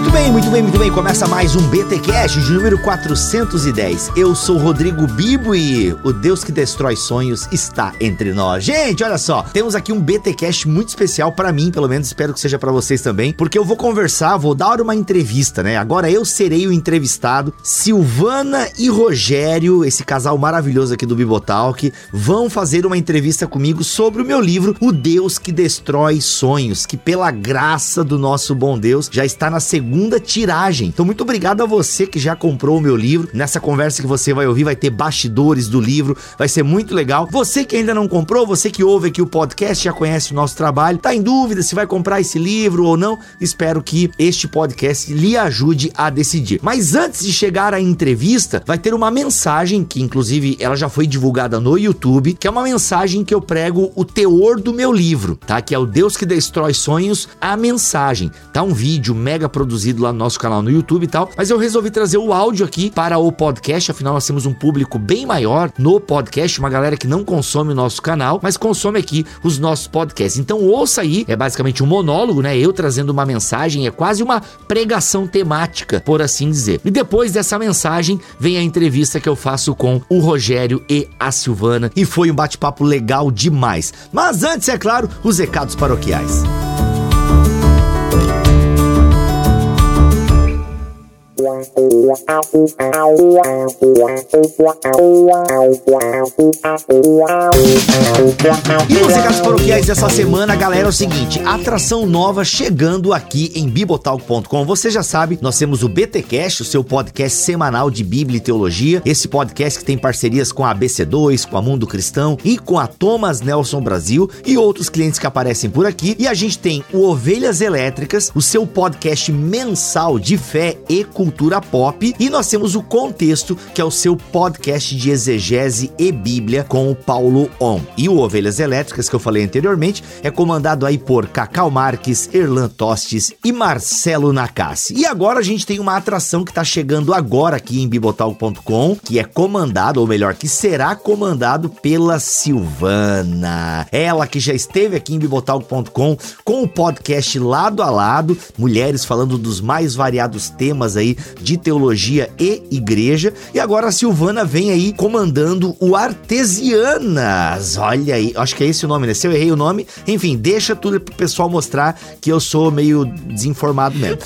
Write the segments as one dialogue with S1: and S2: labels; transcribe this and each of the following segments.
S1: Muito bem, muito bem, muito bem. Começa mais um BTcast de número 410. Eu sou Rodrigo Bibo e o Deus que destrói sonhos está entre nós. Gente, olha só, temos aqui um BTcast muito especial para mim, pelo menos espero que seja para vocês também, porque eu vou conversar, vou dar uma entrevista, né? Agora eu serei o entrevistado. Silvana e Rogério, esse casal maravilhoso aqui do Bibotalk, vão fazer uma entrevista comigo sobre o meu livro O Deus que destrói sonhos, que pela graça do nosso bom Deus já está na segunda segunda tiragem. Então, muito obrigado a você que já comprou o meu livro. Nessa conversa que você vai ouvir, vai ter bastidores do livro, vai ser muito legal. Você que ainda não comprou, você que ouve aqui o podcast, já conhece o nosso trabalho, tá em dúvida se vai comprar esse livro ou não, espero que este podcast lhe ajude a decidir. Mas antes de chegar à entrevista, vai ter uma mensagem que, inclusive, ela já foi divulgada no YouTube, que é uma mensagem que eu prego o teor do meu livro, tá? Que é o Deus que destrói sonhos, a mensagem. Tá um vídeo mega produzido produzido lá no nosso canal no YouTube e tal. Mas eu resolvi trazer o áudio aqui para o podcast, afinal nós temos um público bem maior no podcast, uma galera que não consome o nosso canal, mas consome aqui os nossos podcasts. Então ouça aí, é basicamente um monólogo, né? Eu trazendo uma mensagem, é quase uma pregação temática, por assim dizer. E depois dessa mensagem vem a entrevista que eu faço com o Rogério e a Silvana e foi um bate-papo legal demais. Mas antes, é claro, os recados paroquiais. E recados paroquiais dessa semana, galera, é o seguinte: atração nova chegando aqui em bibotalk.com. Você já sabe, nós temos o BTcast, o seu podcast semanal de Bíblia e Teologia. Esse podcast que tem parcerias com a ABC2, com a Mundo Cristão e com a Thomas Nelson Brasil e outros clientes que aparecem por aqui. E a gente tem o Ovelhas Elétricas, o seu podcast mensal de fé e cultura pop. E nós temos o Contexto, que é o seu podcast de exegese e Bíblia com o Paulo On. E o Ovelhas Elétricas, que eu falei anteriormente, é comandado aí por Cacau Marques, Erlan Tostes e Marcelo Nakassi. E agora a gente tem uma atração que está chegando agora aqui em bibotal.com, que é comandado, ou melhor, que será comandado pela Silvana. Ela que já esteve aqui em bibotal.com com o podcast lado a lado, mulheres falando dos mais variados temas aí de teologia e igreja. E agora a Silvana vem aí comandando o Artesianas. Olha aí, acho que é esse o nome, né? Se eu errei o nome, enfim, deixa tudo pro pessoal mostrar que eu sou meio desinformado mesmo.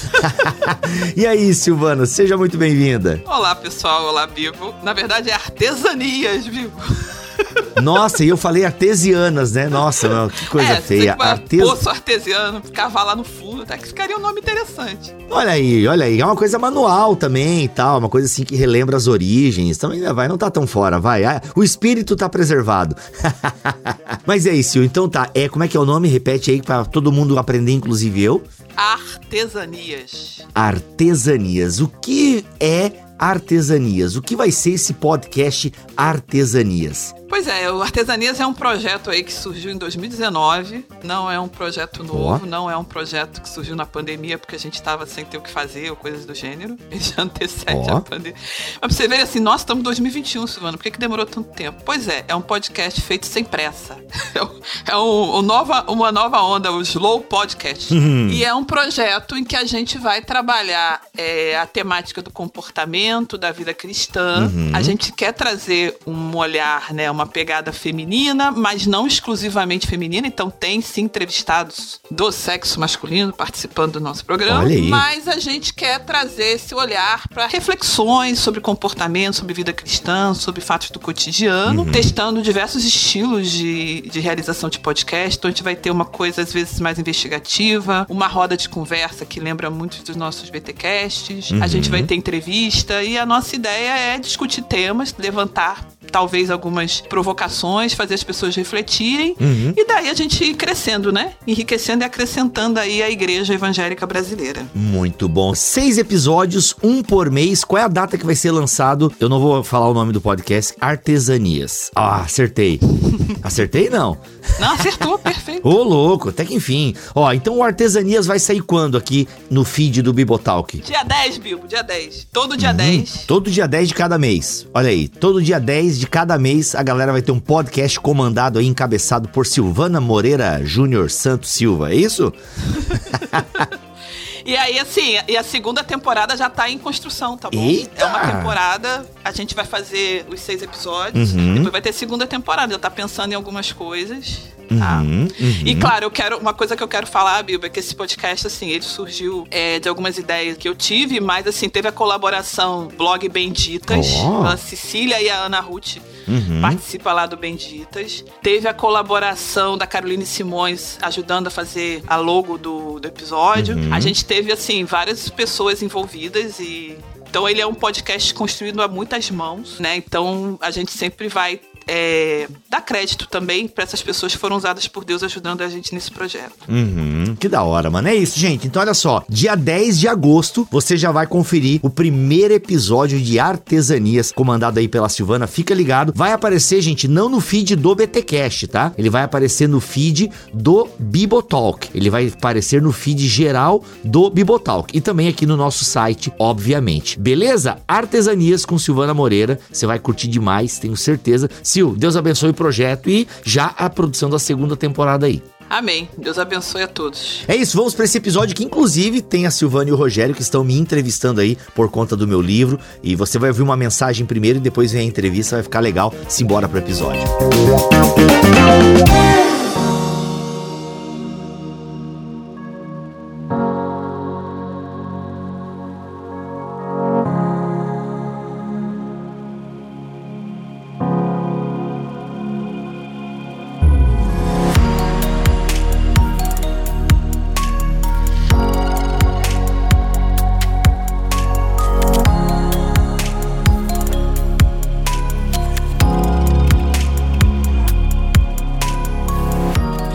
S1: e aí, Silvana, seja muito bem-vinda.
S2: Olá, pessoal. Olá, Vivo. Na verdade, é Artesanias, Vivo.
S1: Nossa, e eu falei artesianas, né? Nossa, que coisa
S2: é,
S1: feia.
S2: Artes... Poço artesiano, cavar lá no fundo, até que ficaria um nome interessante.
S1: Olha aí, olha aí. É uma coisa manual também e tal, uma coisa assim que relembra as origens. Também né, vai, não tá tão fora, vai. Ah, o espírito tá preservado. Mas é isso, então tá. É, como é que é o nome? Repete aí para todo mundo aprender, inclusive eu.
S2: Artesanias.
S1: Artesanias. O que é artesanias? O que vai ser esse podcast Artesanias?
S2: Pois é, o Artesanias é um projeto aí que surgiu em 2019. Não é um projeto novo, oh. não é um projeto que surgiu na pandemia porque a gente estava sem ter o que fazer ou coisas do gênero. Ele já antecede oh. a pandemia. Mas pra você ver assim, nós estamos em 2021, Silvano. Por que, que demorou tanto tempo? Pois é, é um podcast feito sem pressa. É, um, um nova, uma nova onda, o Slow Podcast. Uhum. E é um projeto em que a gente vai trabalhar é, a temática do comportamento, da vida cristã. Uhum. A gente quer trazer um olhar, né, uma pegada feminina, mas não exclusivamente feminina. Então tem sim entrevistados do sexo masculino participando do nosso programa. Mas a gente quer trazer esse olhar para reflexões sobre comportamento, sobre vida cristã, sobre fatos do cotidiano, uhum. testando diversos estilos de, de realização de podcast. Então a gente vai ter uma coisa às vezes mais investigativa, uma roda de conversa que lembra muito dos nossos BTcasts. Uhum. A gente vai ter entrevista e a nossa ideia é discutir temas, levantar talvez algumas provocações, fazer as pessoas refletirem uhum. e daí a gente ir crescendo, né? Enriquecendo e acrescentando aí a igreja evangélica brasileira.
S1: Muito bom. Seis episódios, um por mês. Qual é a data que vai ser lançado? Eu não vou falar o nome do podcast. Artesanias. Ah, acertei. Acertei não?
S2: Não, acertou, perfeito.
S1: Ô, louco, até que enfim. Ó, então o Artesanias vai sair quando aqui no feed do Bibotalk?
S2: Dia 10, Bilbo, dia 10. Todo dia uhum. 10.
S1: Todo dia 10 de cada mês. Olha aí, todo dia 10 10 de cada mês, a galera vai ter um podcast comandado aí, encabeçado por Silvana Moreira Júnior Santos Silva, é isso?
S2: E aí, assim, e a segunda temporada já tá em construção, tá bom?
S1: Eita!
S2: É uma temporada, a gente vai fazer os seis episódios, uhum. depois vai ter segunda temporada. Já tá pensando em algumas coisas. Tá? Uhum, uhum. E claro, eu quero. Uma coisa que eu quero falar, Bilba, é que esse podcast, assim, ele surgiu é, de algumas ideias que eu tive, mas assim, teve a colaboração Blog Benditas, oh. a Cecília e a Ana Ruth uhum. participa lá do Benditas. Teve a colaboração da Caroline Simões ajudando a fazer a logo do, do episódio. Uhum. A gente teve, assim, várias pessoas envolvidas e então ele é um podcast construído a muitas mãos, né? Então a gente sempre vai é, dar crédito também para essas pessoas que foram usadas por Deus ajudando a gente nesse projeto.
S1: Uhum, que da hora, mano. É isso, gente. Então, olha só. Dia 10 de agosto, você já vai conferir o primeiro episódio de Artesanias, comandado aí pela Silvana. Fica ligado. Vai aparecer, gente, não no feed do BTcast, tá? Ele vai aparecer no feed do Bibotalk. Ele vai aparecer no feed geral do Bibotalk. E também aqui no nosso site, obviamente. Beleza? Artesanias com Silvana Moreira. Você vai curtir demais, tenho certeza. Sil, Deus abençoe o projeto e já a produção da segunda temporada aí.
S2: Amém. Deus abençoe a todos.
S1: É isso, vamos para esse episódio que inclusive tem a Silvana e o Rogério que estão me entrevistando aí por conta do meu livro e você vai ouvir uma mensagem primeiro e depois vem a entrevista, vai ficar legal. Simbora pro episódio. Música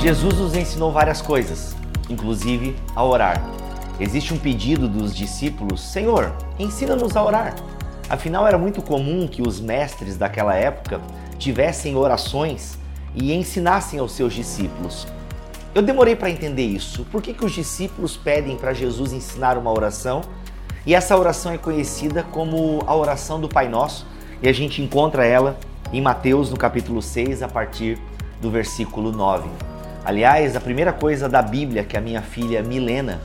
S1: Jesus nos ensinou várias coisas, inclusive a orar. Existe um pedido dos discípulos: Senhor, ensina-nos a orar. Afinal, era muito comum que os mestres daquela época tivessem orações e ensinassem aos seus discípulos. Eu demorei para entender isso. Por que, que os discípulos pedem para Jesus ensinar uma oração? E essa oração é conhecida como a oração do Pai Nosso, e a gente encontra ela em Mateus, no capítulo 6, a partir do versículo 9. Aliás, a primeira coisa da Bíblia que a minha filha Milena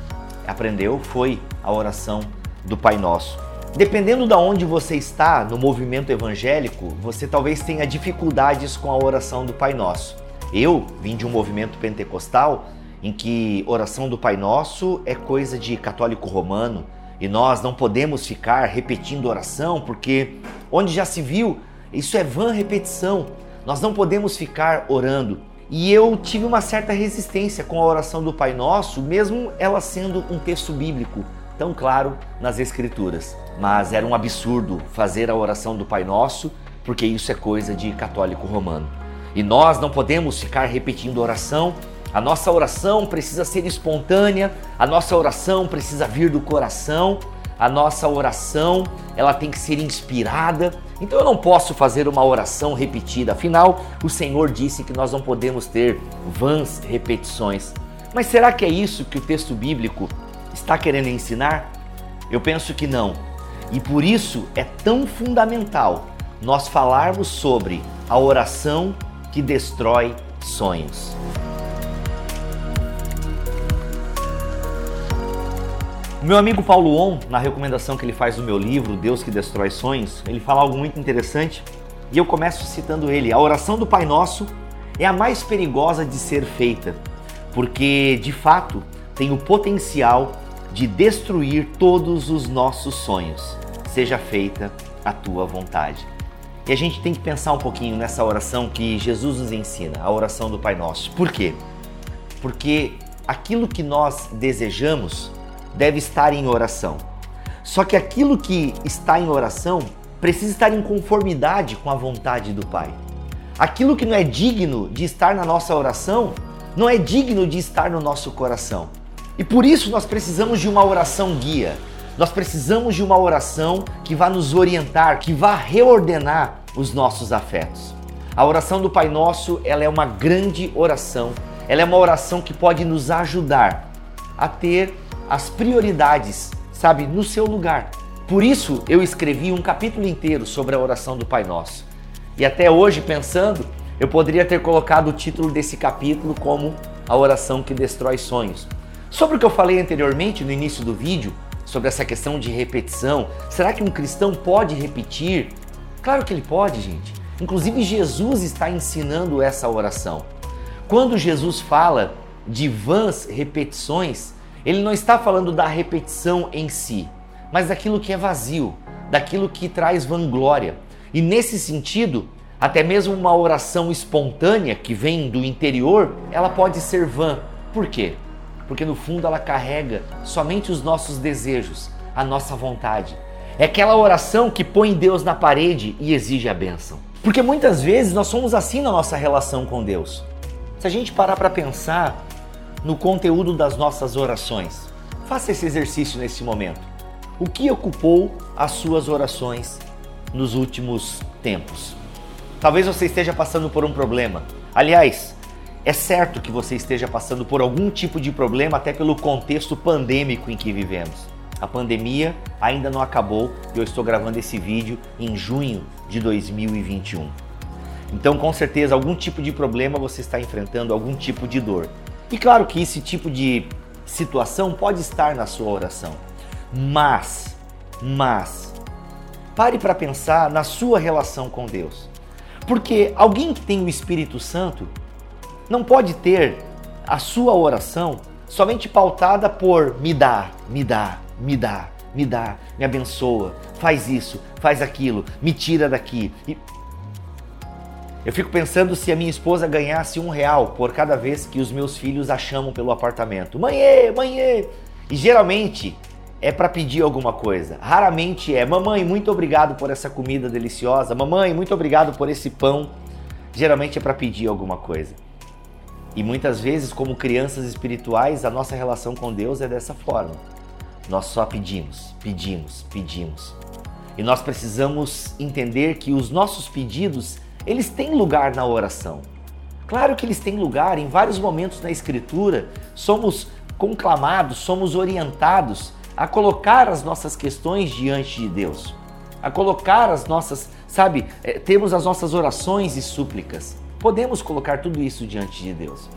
S1: aprendeu foi a oração do Pai Nosso. Dependendo de onde você está no movimento evangélico, você talvez tenha dificuldades com a oração do Pai Nosso. Eu vim de um movimento pentecostal em que oração do Pai Nosso é coisa de católico romano e nós não podemos ficar repetindo oração porque onde já se viu, isso é vã repetição. Nós não podemos ficar orando. E eu tive uma certa resistência com a oração do Pai Nosso, mesmo ela sendo um texto bíblico tão claro nas Escrituras. Mas era um absurdo fazer a oração do Pai Nosso, porque isso é coisa de católico romano. E nós não podemos ficar repetindo oração. A nossa oração precisa ser espontânea, a nossa oração precisa vir do coração a nossa oração ela tem que ser inspirada. Então eu não posso fazer uma oração repetida. Afinal, o Senhor disse que nós não podemos ter vãs repetições. Mas será que é isso que o texto bíblico está querendo ensinar? Eu penso que não. E por isso é tão fundamental nós falarmos sobre a oração que destrói sonhos. Meu amigo Paulo On, na recomendação que ele faz do meu livro, Deus que Destrói Sonhos, ele fala algo muito interessante e eu começo citando ele. A oração do Pai Nosso é a mais perigosa de ser feita, porque de fato tem o potencial de destruir todos os nossos sonhos. Seja feita a tua vontade. E a gente tem que pensar um pouquinho nessa oração que Jesus nos ensina, a oração do Pai Nosso. Por quê? Porque aquilo que nós desejamos deve estar em oração. Só que aquilo que está em oração precisa estar em conformidade com a vontade do Pai. Aquilo que não é digno de estar na nossa oração, não é digno de estar no nosso coração. E por isso nós precisamos de uma oração guia. Nós precisamos de uma oração que vá nos orientar, que vá reordenar os nossos afetos. A oração do Pai Nosso, ela é uma grande oração. Ela é uma oração que pode nos ajudar a ter as prioridades, sabe, no seu lugar. Por isso eu escrevi um capítulo inteiro sobre a oração do Pai Nosso. E até hoje, pensando, eu poderia ter colocado o título desse capítulo como A Oração que Destrói Sonhos. Sobre o que eu falei anteriormente no início do vídeo, sobre essa questão de repetição, será que um cristão pode repetir? Claro que ele pode, gente. Inclusive, Jesus está ensinando essa oração. Quando Jesus fala de vãs repetições, ele não está falando da repetição em si, mas daquilo que é vazio, daquilo que traz vanglória. E nesse sentido, até mesmo uma oração espontânea que vem do interior, ela pode ser vã. Por quê? Porque no fundo ela carrega somente os nossos desejos, a nossa vontade. É aquela oração que põe Deus na parede e exige a bênção. Porque muitas vezes nós somos assim na nossa relação com Deus. Se a gente parar para pensar no conteúdo das nossas orações, faça esse exercício nesse momento. O que ocupou as suas orações nos últimos tempos? Talvez você esteja passando por um problema. Aliás, é certo que você esteja passando por algum tipo de problema, até pelo contexto pandêmico em que vivemos. A pandemia ainda não acabou e eu estou gravando esse vídeo em junho de 2021. Então, com certeza, algum tipo de problema você está enfrentando, algum tipo de dor. E claro que esse tipo de situação pode estar na sua oração. Mas, mas, pare para pensar na sua relação com Deus. Porque alguém que tem o Espírito Santo não pode ter a sua oração somente pautada por me dá, me dá, me dá, me dá, me abençoa, faz isso, faz aquilo, me tira daqui. E eu fico pensando se a minha esposa ganhasse um real por cada vez que os meus filhos a chamam pelo apartamento. Mãe, mãe! E geralmente é para pedir alguma coisa. Raramente é, mamãe, muito obrigado por essa comida deliciosa. Mamãe, muito obrigado por esse pão. Geralmente é para pedir alguma coisa. E muitas vezes, como crianças espirituais, a nossa relação com Deus é dessa forma. Nós só pedimos, pedimos, pedimos. E nós precisamos entender que os nossos pedidos, eles têm lugar na oração. Claro que eles têm lugar em vários momentos na escritura. Somos conclamados, somos orientados a colocar as nossas questões diante de Deus, a colocar as nossas, sabe, é, temos as nossas orações e súplicas. Podemos colocar tudo isso diante de Deus.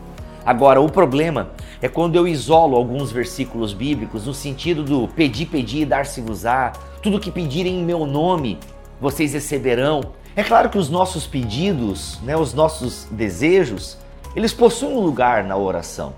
S1: Agora, o problema é quando eu isolo alguns versículos bíblicos no sentido do pedir, pedir, dar-se-vos-á, tudo que pedirem em meu nome, vocês receberão. É claro que os nossos pedidos, né, os nossos desejos, eles possuem um lugar na oração.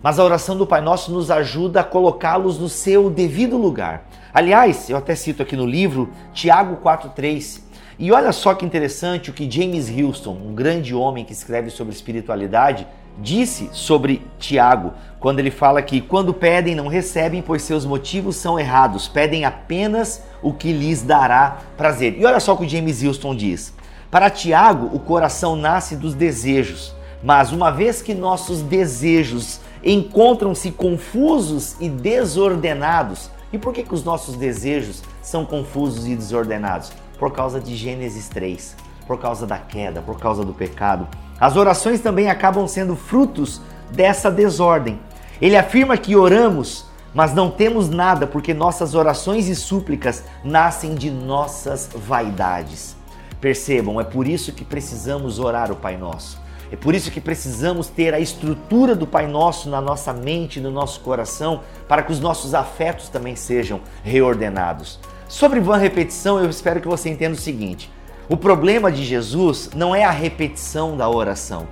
S1: Mas a oração do Pai Nosso nos ajuda a colocá-los no seu devido lugar. Aliás, eu até cito aqui no livro Tiago 4:3. E olha só que interessante o que James Houston, um grande homem que escreve sobre espiritualidade, disse sobre Tiago, quando ele fala que quando pedem não recebem, pois seus motivos são errados, pedem apenas o que lhes dará prazer. E olha só o que James Houston diz: Para Tiago, o coração nasce dos desejos, mas uma vez que nossos desejos encontram-se confusos e desordenados. E por que, que os nossos desejos são confusos e desordenados? Por causa de Gênesis 3, por causa da queda, por causa do pecado. As orações também acabam sendo frutos dessa desordem. Ele afirma que oramos, mas não temos nada porque nossas orações e súplicas nascem de nossas vaidades. Percebam, é por isso que precisamos orar o Pai Nosso. É por isso que precisamos ter a estrutura do Pai Nosso na nossa mente, no nosso coração, para que os nossos afetos também sejam reordenados. Sobre vã repetição, eu espero que você entenda o seguinte: o problema de Jesus não é a repetição da oração.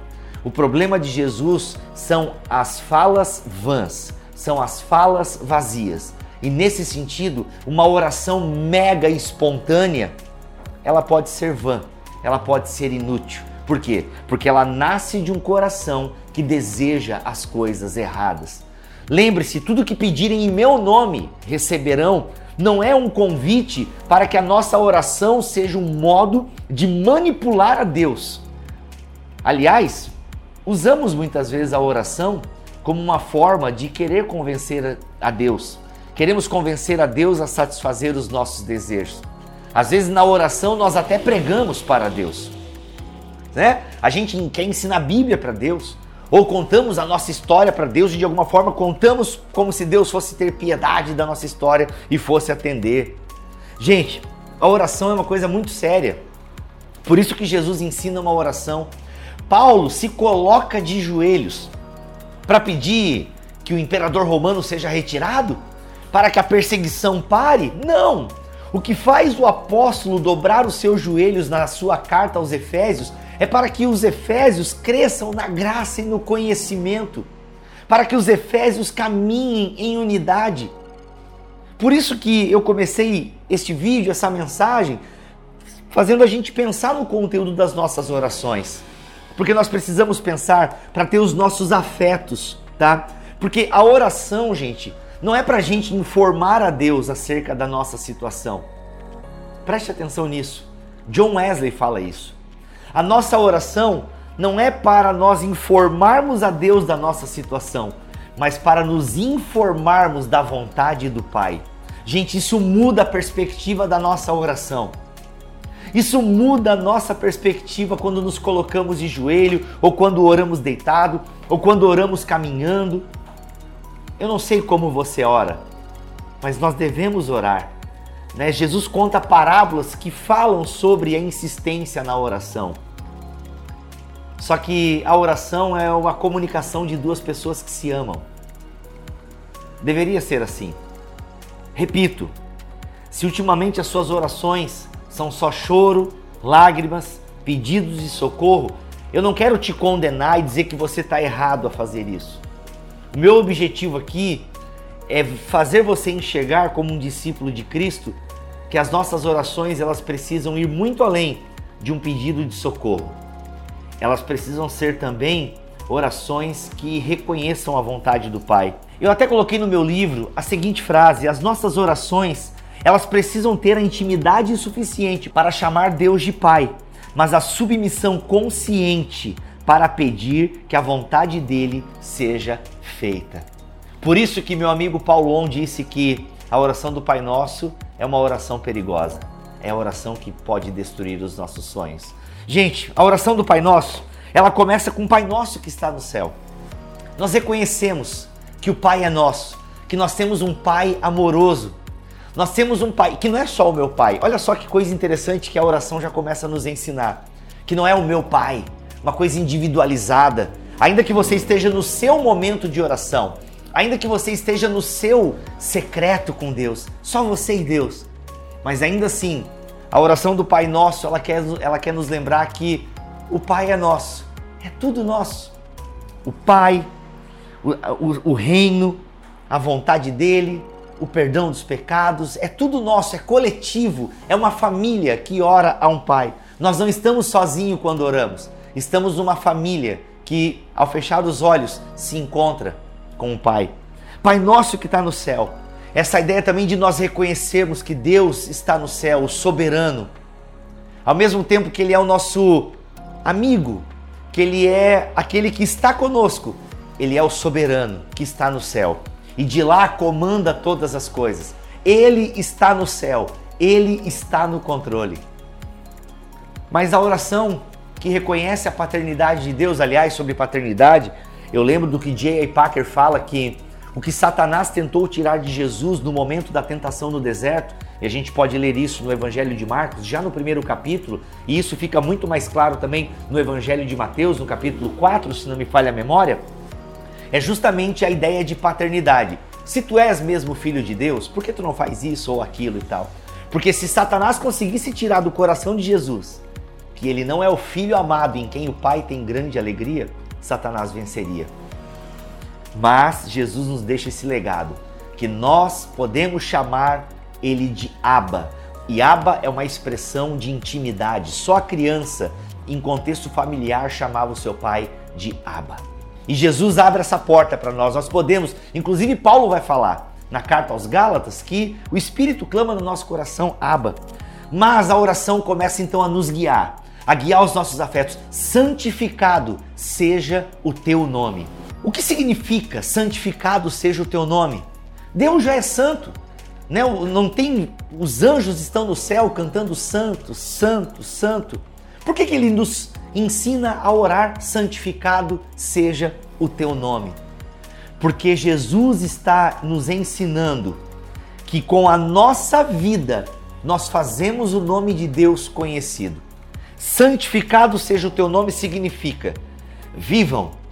S1: O problema de Jesus são as falas vãs, são as falas vazias. E nesse sentido, uma oração mega espontânea, ela pode ser vã, ela pode ser inútil por quê? Porque ela nasce de um coração que deseja as coisas erradas. Lembre-se, tudo que pedirem em meu nome receberão não é um convite para que a nossa oração seja um modo de manipular a Deus. Aliás, usamos muitas vezes a oração como uma forma de querer convencer a Deus. Queremos convencer a Deus a satisfazer os nossos desejos. Às vezes na oração nós até pregamos para Deus né? A gente quer ensinar a Bíblia para Deus, ou contamos a nossa história para Deus e de alguma forma contamos como se Deus fosse ter piedade da nossa história e fosse atender. Gente, a oração é uma coisa muito séria. Por isso que Jesus ensina uma oração. Paulo se coloca de joelhos para pedir que o imperador romano seja retirado, para que a perseguição pare? Não! O que faz o apóstolo dobrar os seus joelhos na sua carta aos Efésios é para que os Efésios cresçam na graça e no conhecimento, para que os Efésios caminhem em unidade. Por isso que eu comecei este vídeo, essa mensagem, fazendo a gente pensar no conteúdo das nossas orações. Porque nós precisamos pensar para ter os nossos afetos, tá? Porque a oração, gente, não é para a gente informar a Deus acerca da nossa situação. Preste atenção nisso. John Wesley fala isso. A nossa oração não é para nós informarmos a Deus da nossa situação, mas para nos informarmos da vontade do Pai. Gente, isso muda a perspectiva da nossa oração. Isso muda a nossa perspectiva quando nos colocamos de joelho, ou quando oramos deitado, ou quando oramos caminhando. Eu não sei como você ora, mas nós devemos orar. Né? Jesus conta parábolas que falam sobre a insistência na oração. Só que a oração é uma comunicação de duas pessoas que se amam. Deveria ser assim. Repito, se ultimamente as suas orações são só choro, lágrimas, pedidos de socorro, eu não quero te condenar e dizer que você está errado a fazer isso. O meu objetivo aqui é fazer você enxergar como um discípulo de Cristo que as nossas orações elas precisam ir muito além de um pedido de socorro. Elas precisam ser também orações que reconheçam a vontade do Pai. Eu até coloquei no meu livro a seguinte frase: as nossas orações, elas precisam ter a intimidade suficiente para chamar Deus de Pai, mas a submissão consciente para pedir que a vontade dele seja feita. Por isso que meu amigo Paulo On disse que a oração do Pai Nosso é uma oração perigosa. É a oração que pode destruir os nossos sonhos. Gente, a oração do Pai Nosso, ela começa com o Pai Nosso que está no céu. Nós reconhecemos que o Pai é nosso, que nós temos um Pai amoroso. Nós temos um Pai que não é só o meu Pai. Olha só que coisa interessante que a oração já começa a nos ensinar. Que não é o meu Pai, uma coisa individualizada. Ainda que você esteja no seu momento de oração, ainda que você esteja no seu secreto com Deus, só você e Deus. Mas ainda assim, a oração do Pai Nosso, ela quer, ela quer nos lembrar que o Pai é nosso, é tudo nosso. O Pai, o, o, o reino, a vontade dele, o perdão dos pecados, é tudo nosso, é coletivo, é uma família que ora a um Pai. Nós não estamos sozinhos quando oramos. Estamos numa família que, ao fechar os olhos, se encontra com o Pai. Pai nosso que está no céu. Essa ideia também de nós reconhecermos que Deus está no céu, o soberano, ao mesmo tempo que Ele é o nosso amigo, que Ele é aquele que está conosco, Ele é o soberano que está no céu e de lá comanda todas as coisas. Ele está no céu, Ele está no controle. Mas a oração que reconhece a paternidade de Deus, aliás, sobre paternidade, eu lembro do que J.A. Packer fala que o que Satanás tentou tirar de Jesus no momento da tentação no deserto, e a gente pode ler isso no Evangelho de Marcos, já no primeiro capítulo, e isso fica muito mais claro também no Evangelho de Mateus, no capítulo 4, se não me falha a memória, é justamente a ideia de paternidade. Se tu és mesmo filho de Deus, por que tu não faz isso ou aquilo e tal? Porque se Satanás conseguisse tirar do coração de Jesus que ele não é o filho amado em quem o Pai tem grande alegria, Satanás venceria. Mas Jesus nos deixa esse legado, que nós podemos chamar ele de Abba. E Abba é uma expressão de intimidade. Só a criança, em contexto familiar, chamava o seu pai de Abba. E Jesus abre essa porta para nós. Nós podemos, inclusive Paulo vai falar na carta aos Gálatas que o Espírito clama no nosso coração Abba. Mas a oração começa então a nos guiar a guiar os nossos afetos. Santificado seja o teu nome. O que significa santificado seja o teu nome? Deus já é santo. Né? Não tem os anjos estão no céu cantando santo, santo, santo. Por que, que ele nos ensina a orar santificado seja o teu nome? Porque Jesus está nos ensinando que com a nossa vida nós fazemos o nome de Deus conhecido. santificado seja o teu nome significa vivam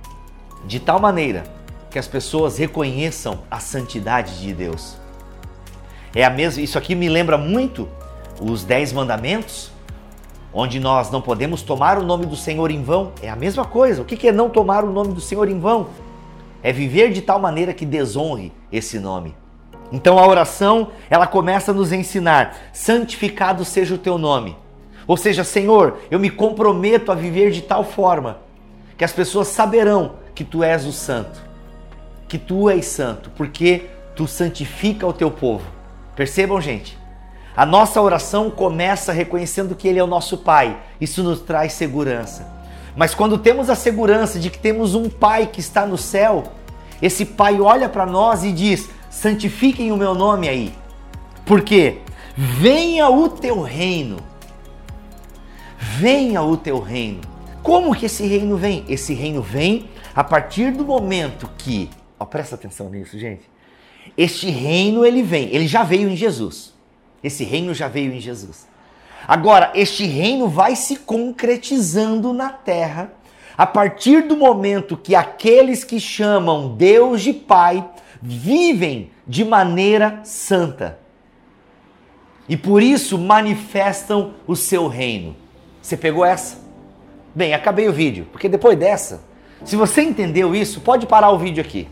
S1: de tal maneira que as pessoas reconheçam a santidade de Deus. É a mesma, isso aqui me lembra muito os dez mandamentos, onde nós não podemos tomar o nome do Senhor em vão. É a mesma coisa. O que é não tomar o nome do Senhor em vão? É viver de tal maneira que desonre esse nome. Então a oração, ela começa a nos ensinar: santificado seja o teu nome. Ou seja, Senhor, eu me comprometo a viver de tal forma que as pessoas saberão que tu és o santo, que tu és santo, porque tu santifica o teu povo. Percebam, gente? A nossa oração começa reconhecendo que Ele é o nosso Pai. Isso nos traz segurança. Mas quando temos a segurança de que temos um Pai que está no céu, esse Pai olha para nós e diz: santifiquem o meu nome aí. Porque venha o teu reino. Venha o teu reino. Como que esse reino vem? Esse reino vem a partir do momento que, ó, presta atenção nisso, gente. Este reino ele vem, ele já veio em Jesus. Esse reino já veio em Jesus. Agora, este reino vai se concretizando na terra a partir do momento que aqueles que chamam Deus de Pai vivem de maneira santa. E por isso manifestam o seu reino. Você pegou essa? Bem, acabei o vídeo, porque depois dessa, se você entendeu isso, pode parar o vídeo aqui.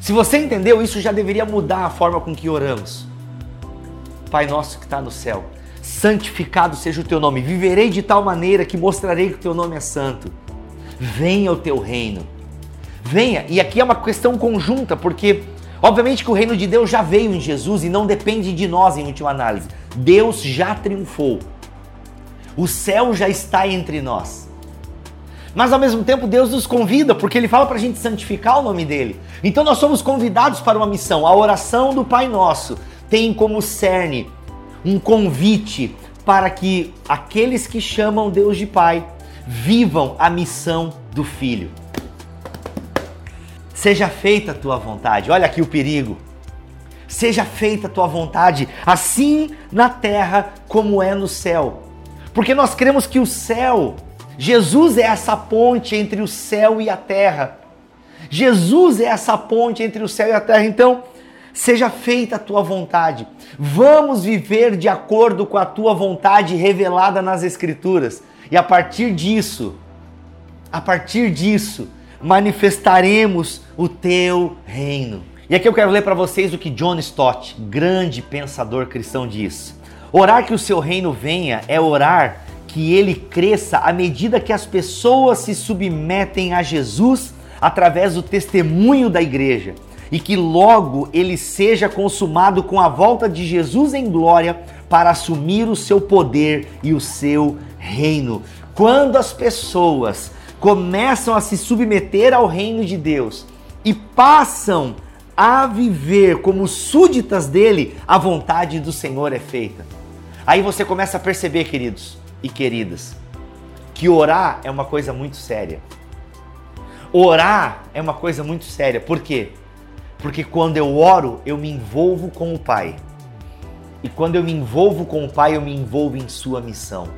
S1: Se você entendeu isso, já deveria mudar a forma com que oramos. Pai nosso que está no céu, santificado seja o teu nome. Viverei de tal maneira que mostrarei que o teu nome é santo. Venha o teu reino. Venha. E aqui é uma questão conjunta, porque obviamente que o reino de Deus já veio em Jesus e não depende de nós em última análise. Deus já triunfou. O céu já está entre nós. Mas ao mesmo tempo Deus nos convida, porque Ele fala para a gente santificar o nome dele. Então nós somos convidados para uma missão. A oração do Pai Nosso tem como cerne um convite para que aqueles que chamam Deus de Pai vivam a missão do Filho. Seja feita a tua vontade. Olha aqui o perigo. Seja feita a tua vontade, assim na terra como é no céu. Porque nós cremos que o céu, Jesus é essa ponte entre o céu e a terra. Jesus é essa ponte entre o céu e a terra. Então, seja feita a tua vontade. Vamos viver de acordo com a tua vontade revelada nas Escrituras. E a partir disso, a partir disso, manifestaremos o teu reino. E aqui eu quero ler para vocês o que John Stott, grande pensador cristão, diz. Orar que o seu reino venha é orar que ele cresça à medida que as pessoas se submetem a Jesus através do testemunho da igreja e que logo ele seja consumado com a volta de Jesus em glória para assumir o seu poder e o seu reino. Quando as pessoas começam a se submeter ao reino de Deus e passam a viver como súditas dele, a vontade do Senhor é feita. Aí você começa a perceber, queridos e queridas, que orar é uma coisa muito séria. Orar é uma coisa muito séria. Por quê? Porque quando eu oro, eu me envolvo com o Pai. E quando eu me envolvo com o Pai, eu me envolvo em Sua missão.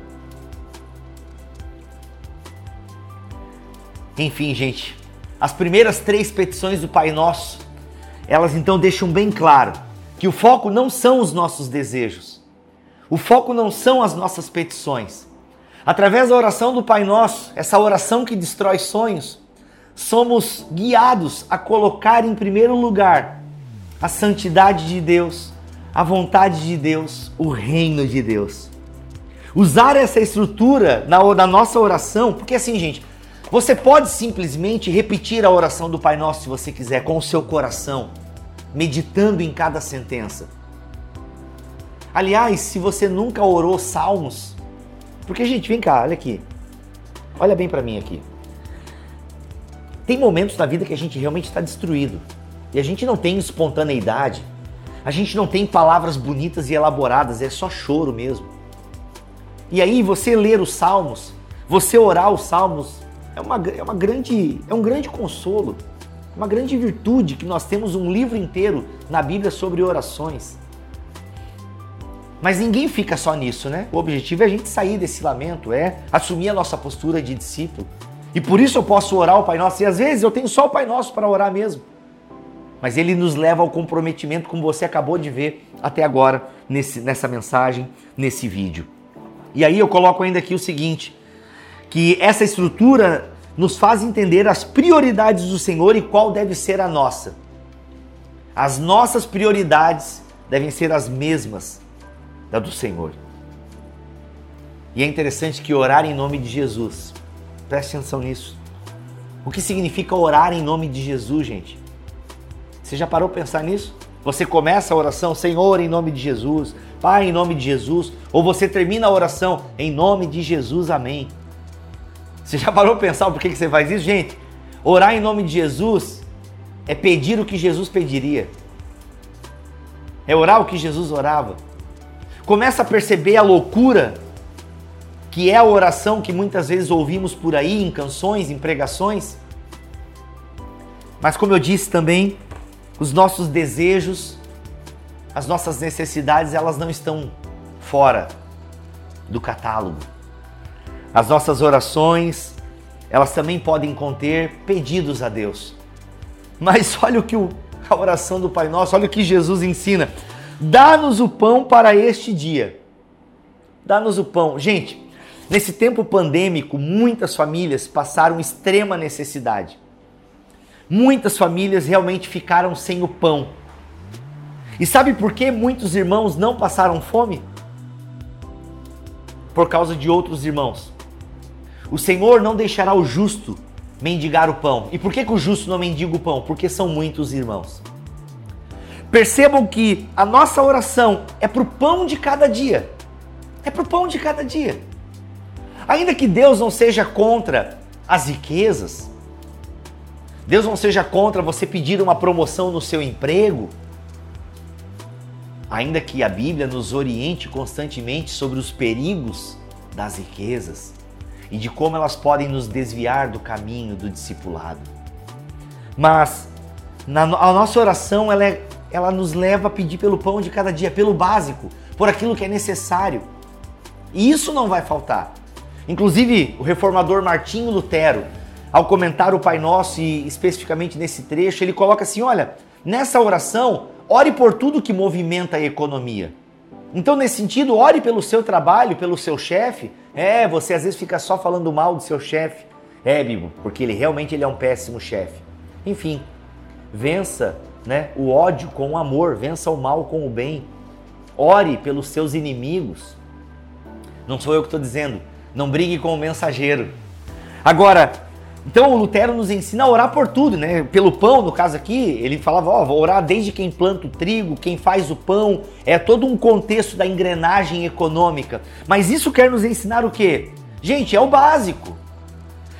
S1: Enfim, gente, as primeiras três petições do Pai Nosso, elas então deixam bem claro que o foco não são os nossos desejos, o foco não são as nossas petições. Através da oração do Pai Nosso, essa oração que destrói sonhos, somos guiados a colocar em primeiro lugar a santidade de Deus, a vontade de Deus, o reino de Deus. Usar essa estrutura na, na nossa oração, porque assim, gente, você pode simplesmente repetir a oração do Pai Nosso se você quiser, com o seu coração, meditando em cada sentença. Aliás, se você nunca orou salmos, porque, gente, vem cá, olha aqui. Olha bem para mim aqui. Tem momentos na vida que a gente realmente está destruído. E a gente não tem espontaneidade. A gente não tem palavras bonitas e elaboradas, é só choro mesmo. E aí você ler os salmos, você orar os salmos, é, uma, é, uma grande, é um grande consolo, uma grande virtude que nós temos um livro inteiro na Bíblia sobre orações. Mas ninguém fica só nisso, né? O objetivo é a gente sair desse lamento, é assumir a nossa postura de discípulo. E por isso eu posso orar o Pai Nosso. E às vezes eu tenho só o Pai Nosso para orar mesmo. Mas ele nos leva ao comprometimento, como você acabou de ver até agora nesse, nessa mensagem, nesse vídeo. E aí eu coloco ainda aqui o seguinte: que essa estrutura nos faz entender as prioridades do Senhor e qual deve ser a nossa. As nossas prioridades devem ser as mesmas da do Senhor. E é interessante que orar em nome de Jesus, preste atenção nisso. O que significa orar em nome de Jesus, gente? Você já parou para pensar nisso? Você começa a oração, Senhor, em nome de Jesus, Pai, em nome de Jesus, ou você termina a oração, em nome de Jesus, amém. Você já parou para pensar por que você faz isso? Gente, orar em nome de Jesus é pedir o que Jesus pediria, é orar o que Jesus orava começa a perceber a loucura que é a oração que muitas vezes ouvimos por aí em canções, em pregações. Mas como eu disse também, os nossos desejos, as nossas necessidades, elas não estão fora do catálogo. As nossas orações, elas também podem conter pedidos a Deus. Mas olha o que o, a oração do Pai Nosso, olha o que Jesus ensina. Dá-nos o pão para este dia. Dá-nos o pão. Gente, nesse tempo pandêmico, muitas famílias passaram extrema necessidade. Muitas famílias realmente ficaram sem o pão. E sabe por que muitos irmãos não passaram fome? Por causa de outros irmãos. O Senhor não deixará o justo mendigar o pão. E por que, que o justo não mendiga o pão? Porque são muitos irmãos. Percebam que a nossa oração é para o pão de cada dia. É para o pão de cada dia. Ainda que Deus não seja contra as riquezas, Deus não seja contra você pedir uma promoção no seu emprego, ainda que a Bíblia nos oriente constantemente sobre os perigos das riquezas e de como elas podem nos desviar do caminho do discipulado. Mas na, a nossa oração ela é ela nos leva a pedir pelo pão de cada dia, pelo básico, por aquilo que é necessário. E isso não vai faltar. Inclusive, o reformador Martinho Lutero, ao comentar o Pai Nosso e especificamente nesse trecho, ele coloca assim: olha, nessa oração, ore por tudo que movimenta a economia. Então, nesse sentido, ore pelo seu trabalho, pelo seu chefe. É, você às vezes fica só falando mal do seu chefe. É, Bibo, porque ele realmente ele é um péssimo chefe. Enfim, vença né? O ódio com o amor, vença o mal com o bem. Ore pelos seus inimigos. Não sou eu que estou dizendo. Não brigue com o mensageiro. Agora, então o Lutero nos ensina a orar por tudo, né? Pelo pão, no caso aqui, ele falava, ó, vou orar desde quem planta o trigo, quem faz o pão, é todo um contexto da engrenagem econômica. Mas isso quer nos ensinar o quê? Gente, é o básico.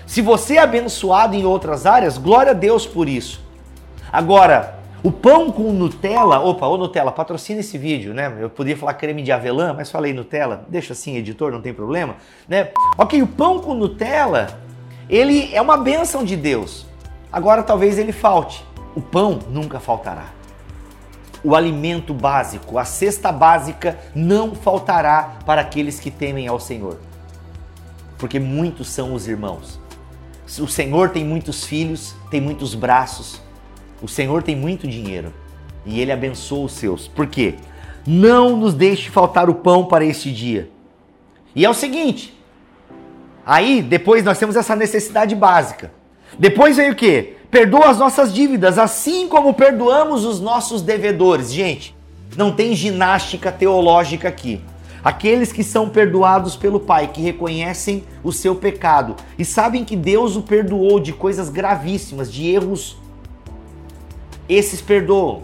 S1: Se você é abençoado em outras áreas, glória a Deus por isso. Agora, o pão com Nutella, opa, ô Nutella, patrocina esse vídeo, né? Eu podia falar creme de avelã, mas falei Nutella, deixa assim, editor, não tem problema, né? Ok, o pão com Nutella, ele é uma bênção de Deus. Agora talvez ele falte. O pão nunca faltará. O alimento básico, a cesta básica não faltará para aqueles que temem ao Senhor. Porque muitos são os irmãos. O Senhor tem muitos filhos, tem muitos braços, o Senhor tem muito dinheiro e ele abençoa os seus. Por quê? Não nos deixe faltar o pão para este dia. E é o seguinte, aí depois nós temos essa necessidade básica. Depois vem o quê? Perdoa as nossas dívidas, assim como perdoamos os nossos devedores. Gente, não tem ginástica teológica aqui. Aqueles que são perdoados pelo Pai, que reconhecem o seu pecado e sabem que Deus o perdoou de coisas gravíssimas, de erros esses perdoam.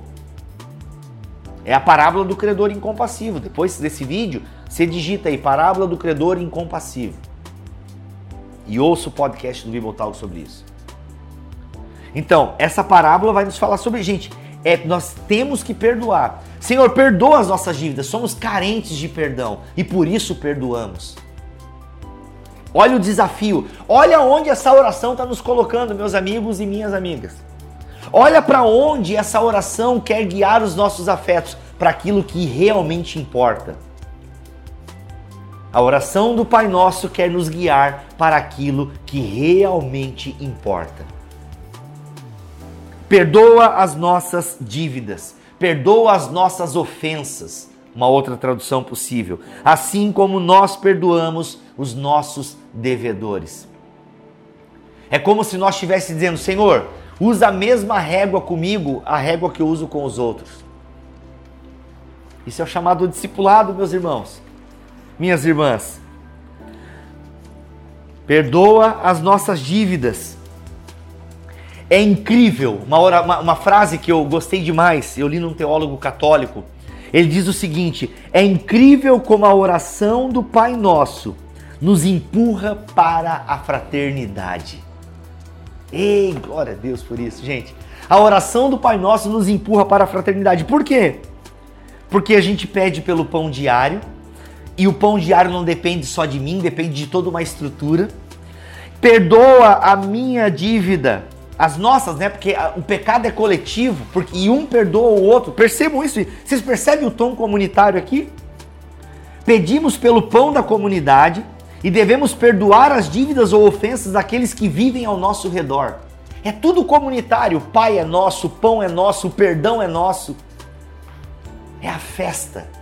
S1: É a parábola do credor incompassivo. Depois desse vídeo, você digita aí parábola do credor incompassivo. E ouça o podcast do Bibotalk sobre isso. Então, essa parábola vai nos falar sobre, gente, é, nós temos que perdoar. Senhor, perdoa as nossas dívidas. Somos carentes de perdão e por isso perdoamos. Olha o desafio. Olha onde essa oração está nos colocando, meus amigos e minhas amigas. Olha para onde essa oração quer guiar os nossos afetos, para aquilo que realmente importa. A oração do Pai Nosso quer nos guiar para aquilo que realmente importa. Perdoa as nossas dívidas, perdoa as nossas ofensas. Uma outra tradução possível. Assim como nós perdoamos os nossos devedores. É como se nós estivéssemos dizendo: Senhor, usa a mesma régua comigo, a régua que eu uso com os outros. Isso é o chamado discipulado, meus irmãos minhas irmãs. Perdoa as nossas dívidas. É incrível, uma, hora, uma, uma frase que eu gostei demais, eu li num teólogo católico. Ele diz o seguinte: é incrível como a oração do Pai Nosso nos empurra para a fraternidade. Ei, glória a Deus por isso, gente. A oração do Pai Nosso nos empurra para a fraternidade. Por quê? Porque a gente pede pelo pão diário, e o pão diário não depende só de mim, depende de toda uma estrutura. Perdoa a minha dívida, as nossas, né? Porque o pecado é coletivo, porque e um perdoa o outro. Percebam isso? Vocês percebem o tom comunitário aqui? Pedimos pelo pão da comunidade e devemos perdoar as dívidas ou ofensas daqueles que vivem ao nosso redor. É tudo comunitário. Pai é nosso, pão é nosso, perdão é nosso. É a festa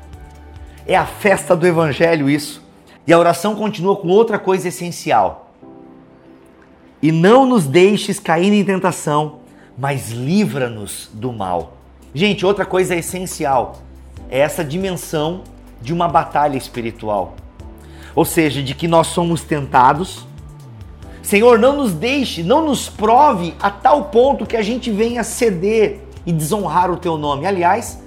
S1: é a festa do Evangelho isso. E a oração continua com outra coisa essencial. E não nos deixes cair em tentação, mas livra-nos do mal. Gente, outra coisa essencial é essa dimensão de uma batalha espiritual. Ou seja, de que nós somos tentados. Senhor, não nos deixe, não nos prove a tal ponto que a gente venha ceder e desonrar o teu nome. Aliás,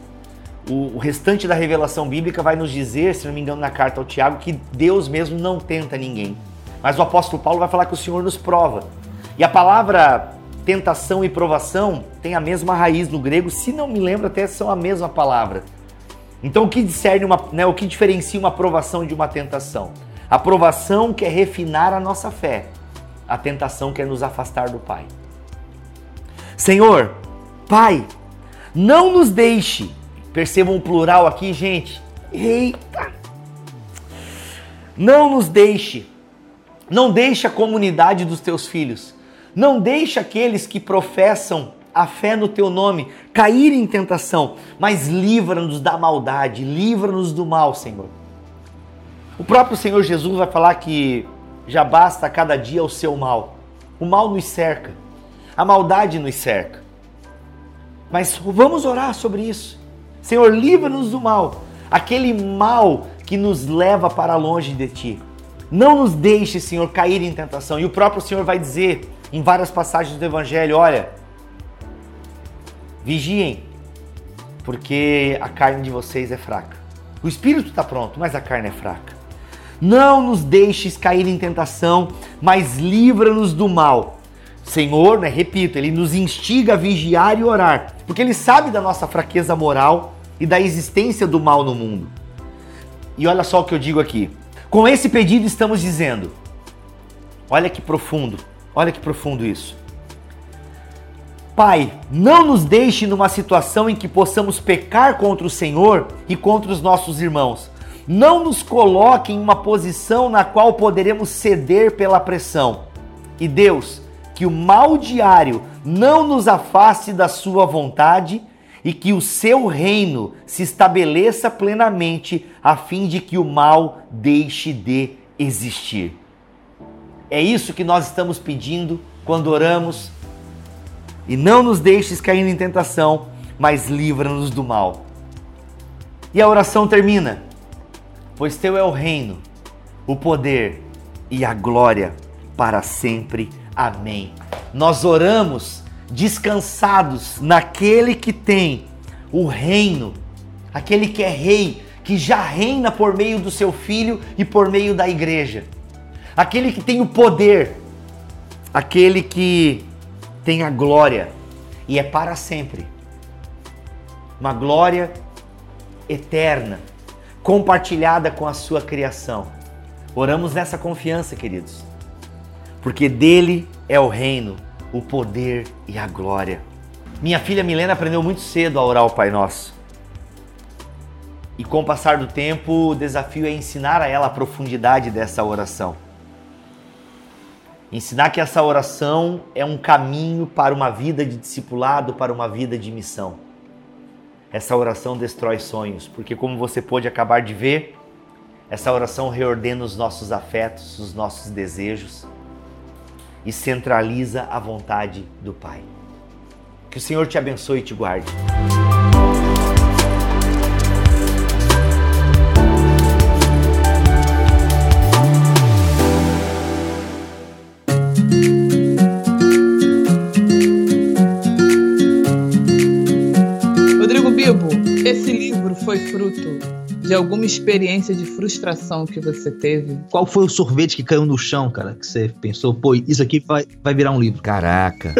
S1: o, restante da revelação bíblica vai nos dizer, se não me engano, na carta ao Tiago, que Deus mesmo não tenta ninguém. Mas o apóstolo Paulo vai falar que o Senhor nos prova. E a palavra tentação e provação tem a mesma raiz no grego, se não me lembro, até são a mesma palavra. Então o que discerne uma, né, o que diferencia uma provação de uma tentação? A provação quer refinar a nossa fé, a tentação quer nos afastar do Pai. Senhor, Pai, não nos deixe Percebam o plural aqui, gente. Eita! Não nos deixe, não deixe a comunidade dos teus filhos, não deixe aqueles que professam a fé no teu nome cair em tentação, mas livra-nos da maldade, livra-nos do mal, Senhor. O próprio Senhor Jesus vai falar que já basta cada dia o seu mal. O mal nos cerca, a maldade nos cerca. Mas vamos orar sobre isso. Senhor, livra-nos do mal, aquele mal que nos leva para longe de ti. Não nos deixe, Senhor, cair em tentação. E o próprio Senhor vai dizer em várias passagens do Evangelho: olha, vigiem, porque a carne de vocês é fraca. O espírito está pronto, mas a carne é fraca. Não nos deixes cair em tentação, mas livra-nos do mal. Senhor, né, repito, ele nos instiga a vigiar e orar, porque ele sabe da nossa fraqueza moral e da existência do mal no mundo. E olha só o que eu digo aqui. Com esse pedido estamos dizendo: olha que profundo, olha que profundo isso. Pai, não nos deixe numa situação em que possamos pecar contra o Senhor e contra os nossos irmãos. Não nos coloque em uma posição na qual poderemos ceder pela pressão. E Deus, que o mal diário não nos afaste da sua vontade e que o seu reino se estabeleça plenamente, a fim de que o mal deixe de existir. É isso que nós estamos pedindo quando oramos. E não nos deixes cair em tentação, mas livra-nos do mal. E a oração termina: Pois teu é o reino, o poder e a glória para sempre. Amém. Nós oramos descansados naquele que tem o reino, aquele que é rei, que já reina por meio do seu filho e por meio da igreja, aquele que tem o poder, aquele que tem a glória e é para sempre. Uma glória eterna, compartilhada com a sua criação. Oramos nessa confiança, queridos, porque dele é o reino o poder e a glória. Minha filha Milena aprendeu muito cedo a orar o Pai Nosso.
S3: E com o passar do tempo, o desafio é ensinar a ela a profundidade dessa oração. Ensinar que essa oração é um caminho para uma vida de discipulado, para uma vida de missão. Essa oração destrói sonhos, porque como você pôde acabar de ver, essa oração reordena os nossos afetos, os nossos desejos e centraliza a vontade do Pai. Que o Senhor te abençoe e te guarde.
S2: De alguma experiência de frustração que você teve?
S1: Qual foi o sorvete que caiu no chão, cara? Que você pensou, pô, isso aqui vai, vai virar um livro.
S3: Caraca.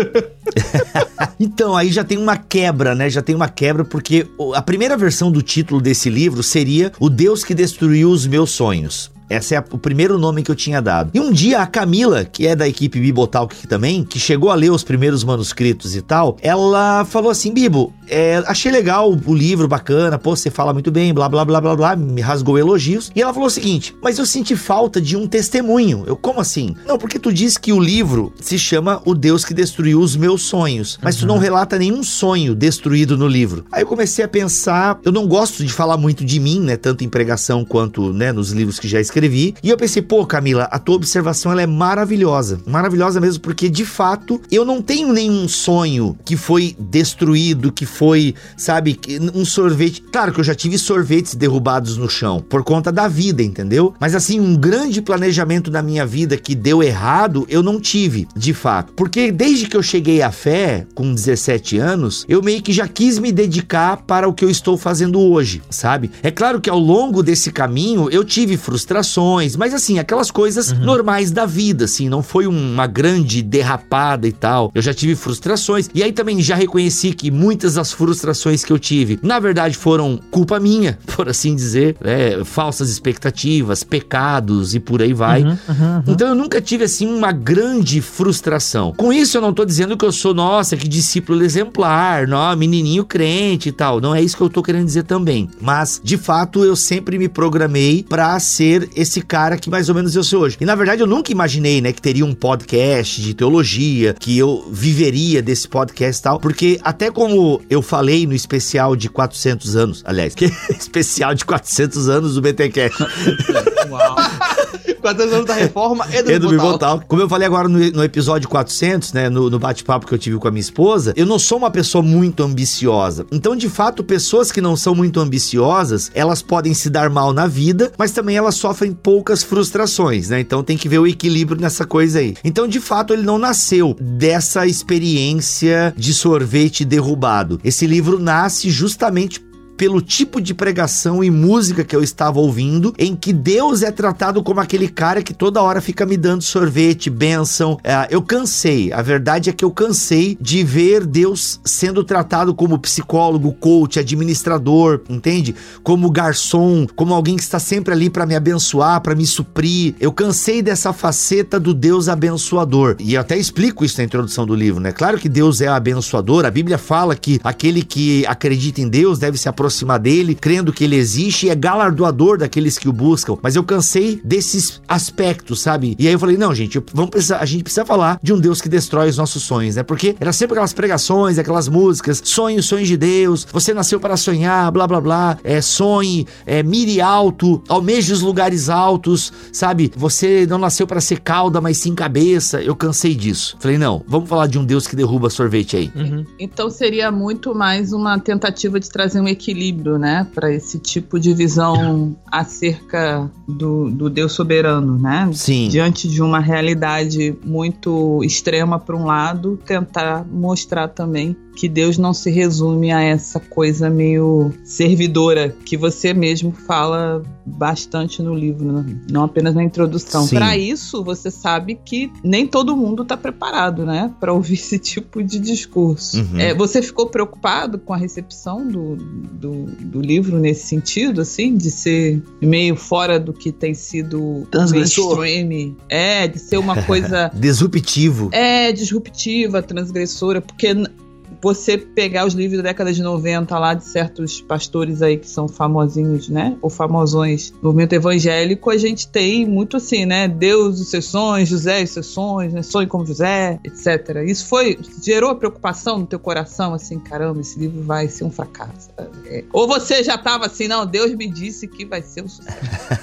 S1: então, aí já tem uma quebra, né? Já tem uma quebra, porque a primeira versão do título desse livro seria O Deus que Destruiu os Meus Sonhos. Esse é o primeiro nome que eu tinha dado. E um dia a Camila, que é da equipe Bibotalk também, que chegou a ler os primeiros manuscritos e tal, ela falou assim: Bibo, é, achei legal o livro, bacana, pô, você fala muito bem, blá blá blá blá blá, me rasgou elogios. E ela falou o seguinte: Mas eu senti falta de um testemunho. Eu, como assim? Não, porque tu disse que o livro se chama O Deus que Destruiu os Meus Sonhos, mas uhum. tu não relata nenhum sonho destruído no livro. Aí eu comecei a pensar, eu não gosto de falar muito de mim, né, tanto em pregação quanto, né, nos livros que já escrevi escrevi. E eu pensei, pô, Camila, a tua observação ela é maravilhosa. Maravilhosa mesmo, porque de fato eu não tenho nenhum sonho que foi destruído, que foi, sabe, um sorvete. Claro que eu já tive sorvetes derrubados no chão por conta da vida, entendeu? Mas assim, um grande planejamento da minha vida que deu errado, eu não tive, de fato. Porque desde que eu cheguei à fé, com 17 anos, eu meio que já quis me dedicar para o que eu estou fazendo hoje, sabe? É claro que ao longo desse caminho eu tive frustrações mas assim, aquelas coisas uhum. normais da vida, assim, não foi uma grande derrapada e tal. Eu já tive frustrações. E aí também já reconheci que muitas das frustrações que eu tive, na verdade, foram culpa minha, por assim dizer, né? falsas expectativas, pecados e por aí vai. Uhum, uhum, uhum, então eu nunca tive assim uma grande frustração. Com isso eu não tô dizendo que eu sou, nossa, que discípulo exemplar, não, menininho crente e tal. Não é isso que eu tô querendo dizer também. Mas, de fato, eu sempre me programei para ser esse cara que mais ou menos eu sou hoje. E na verdade eu nunca imaginei, né, que teria um podcast de teologia, que eu viveria desse podcast e tal, porque até como eu falei no especial de 400 anos, aliás, que especial de 400 anos do BTcast.
S2: Uau. 400 anos da reforma e do,
S1: e do Bibotal. Como eu falei agora no, no episódio 400, né, no, no bate-papo que eu tive com a minha esposa, eu não sou uma pessoa muito ambiciosa. Então, de fato, pessoas que não são muito ambiciosas, elas podem se dar mal na vida, mas também elas sofrem poucas frustrações, né? Então tem que ver o equilíbrio nessa coisa aí. Então, de fato, ele não nasceu dessa experiência de sorvete derrubado. Esse livro nasce justamente pelo tipo de pregação e música que eu estava ouvindo, em que Deus é tratado como aquele cara que toda hora fica me dando sorvete, bênção. É, eu cansei, a verdade é que eu cansei de ver Deus sendo tratado como psicólogo, coach, administrador, entende? Como garçom, como alguém que está sempre ali para me abençoar, para me suprir. Eu cansei dessa faceta do Deus abençoador. E eu até explico isso na introdução do livro, né? Claro que Deus é abençoador, a Bíblia fala que aquele que acredita em Deus deve se aproximar aproximar dele, crendo que ele existe e é galardoador daqueles que o buscam. Mas eu cansei desses aspectos, sabe? E aí eu falei: não, gente, vamos precisar, a gente precisa falar de um Deus que destrói os nossos sonhos, né? Porque era sempre aquelas pregações, aquelas músicas, sonhos, sonhos de Deus, você nasceu para sonhar, blá blá blá, é, sonhe, é, mire alto, almeje os lugares altos, sabe? Você não nasceu para ser cauda, mas sim cabeça. Eu cansei disso. Falei: não, vamos falar de um Deus que derruba sorvete aí.
S2: Uhum. Então seria muito mais uma tentativa de trazer um equilíbrio equilíbrio, né, para esse tipo de visão acerca do, do Deus soberano, né?
S1: Sim.
S2: Diante de uma realidade muito extrema para um lado, tentar mostrar também que Deus não se resume a essa coisa meio servidora que você mesmo fala bastante no livro, né? não apenas na introdução. Para isso, você sabe que nem todo mundo está preparado, né, para ouvir esse tipo de discurso. Uhum. É, você ficou preocupado com a recepção do, do, do, livro nesse sentido, assim, de ser meio fora do que tem sido
S1: mainstream?
S2: É, de ser uma coisa
S1: disruptivo.
S2: É, disruptiva, transgressora, porque você pegar os livros da década de 90 lá de certos pastores aí que são famosinhos, né? Ou famosões no movimento evangélico, a gente tem muito assim, né? Deus os seus sonhos, José os seus sonhos, né? Sonho como José, etc. Isso foi, gerou preocupação no teu coração, assim, caramba, esse livro vai ser um fracasso. É. Ou você já tava assim, não, Deus me disse que vai ser um sucesso.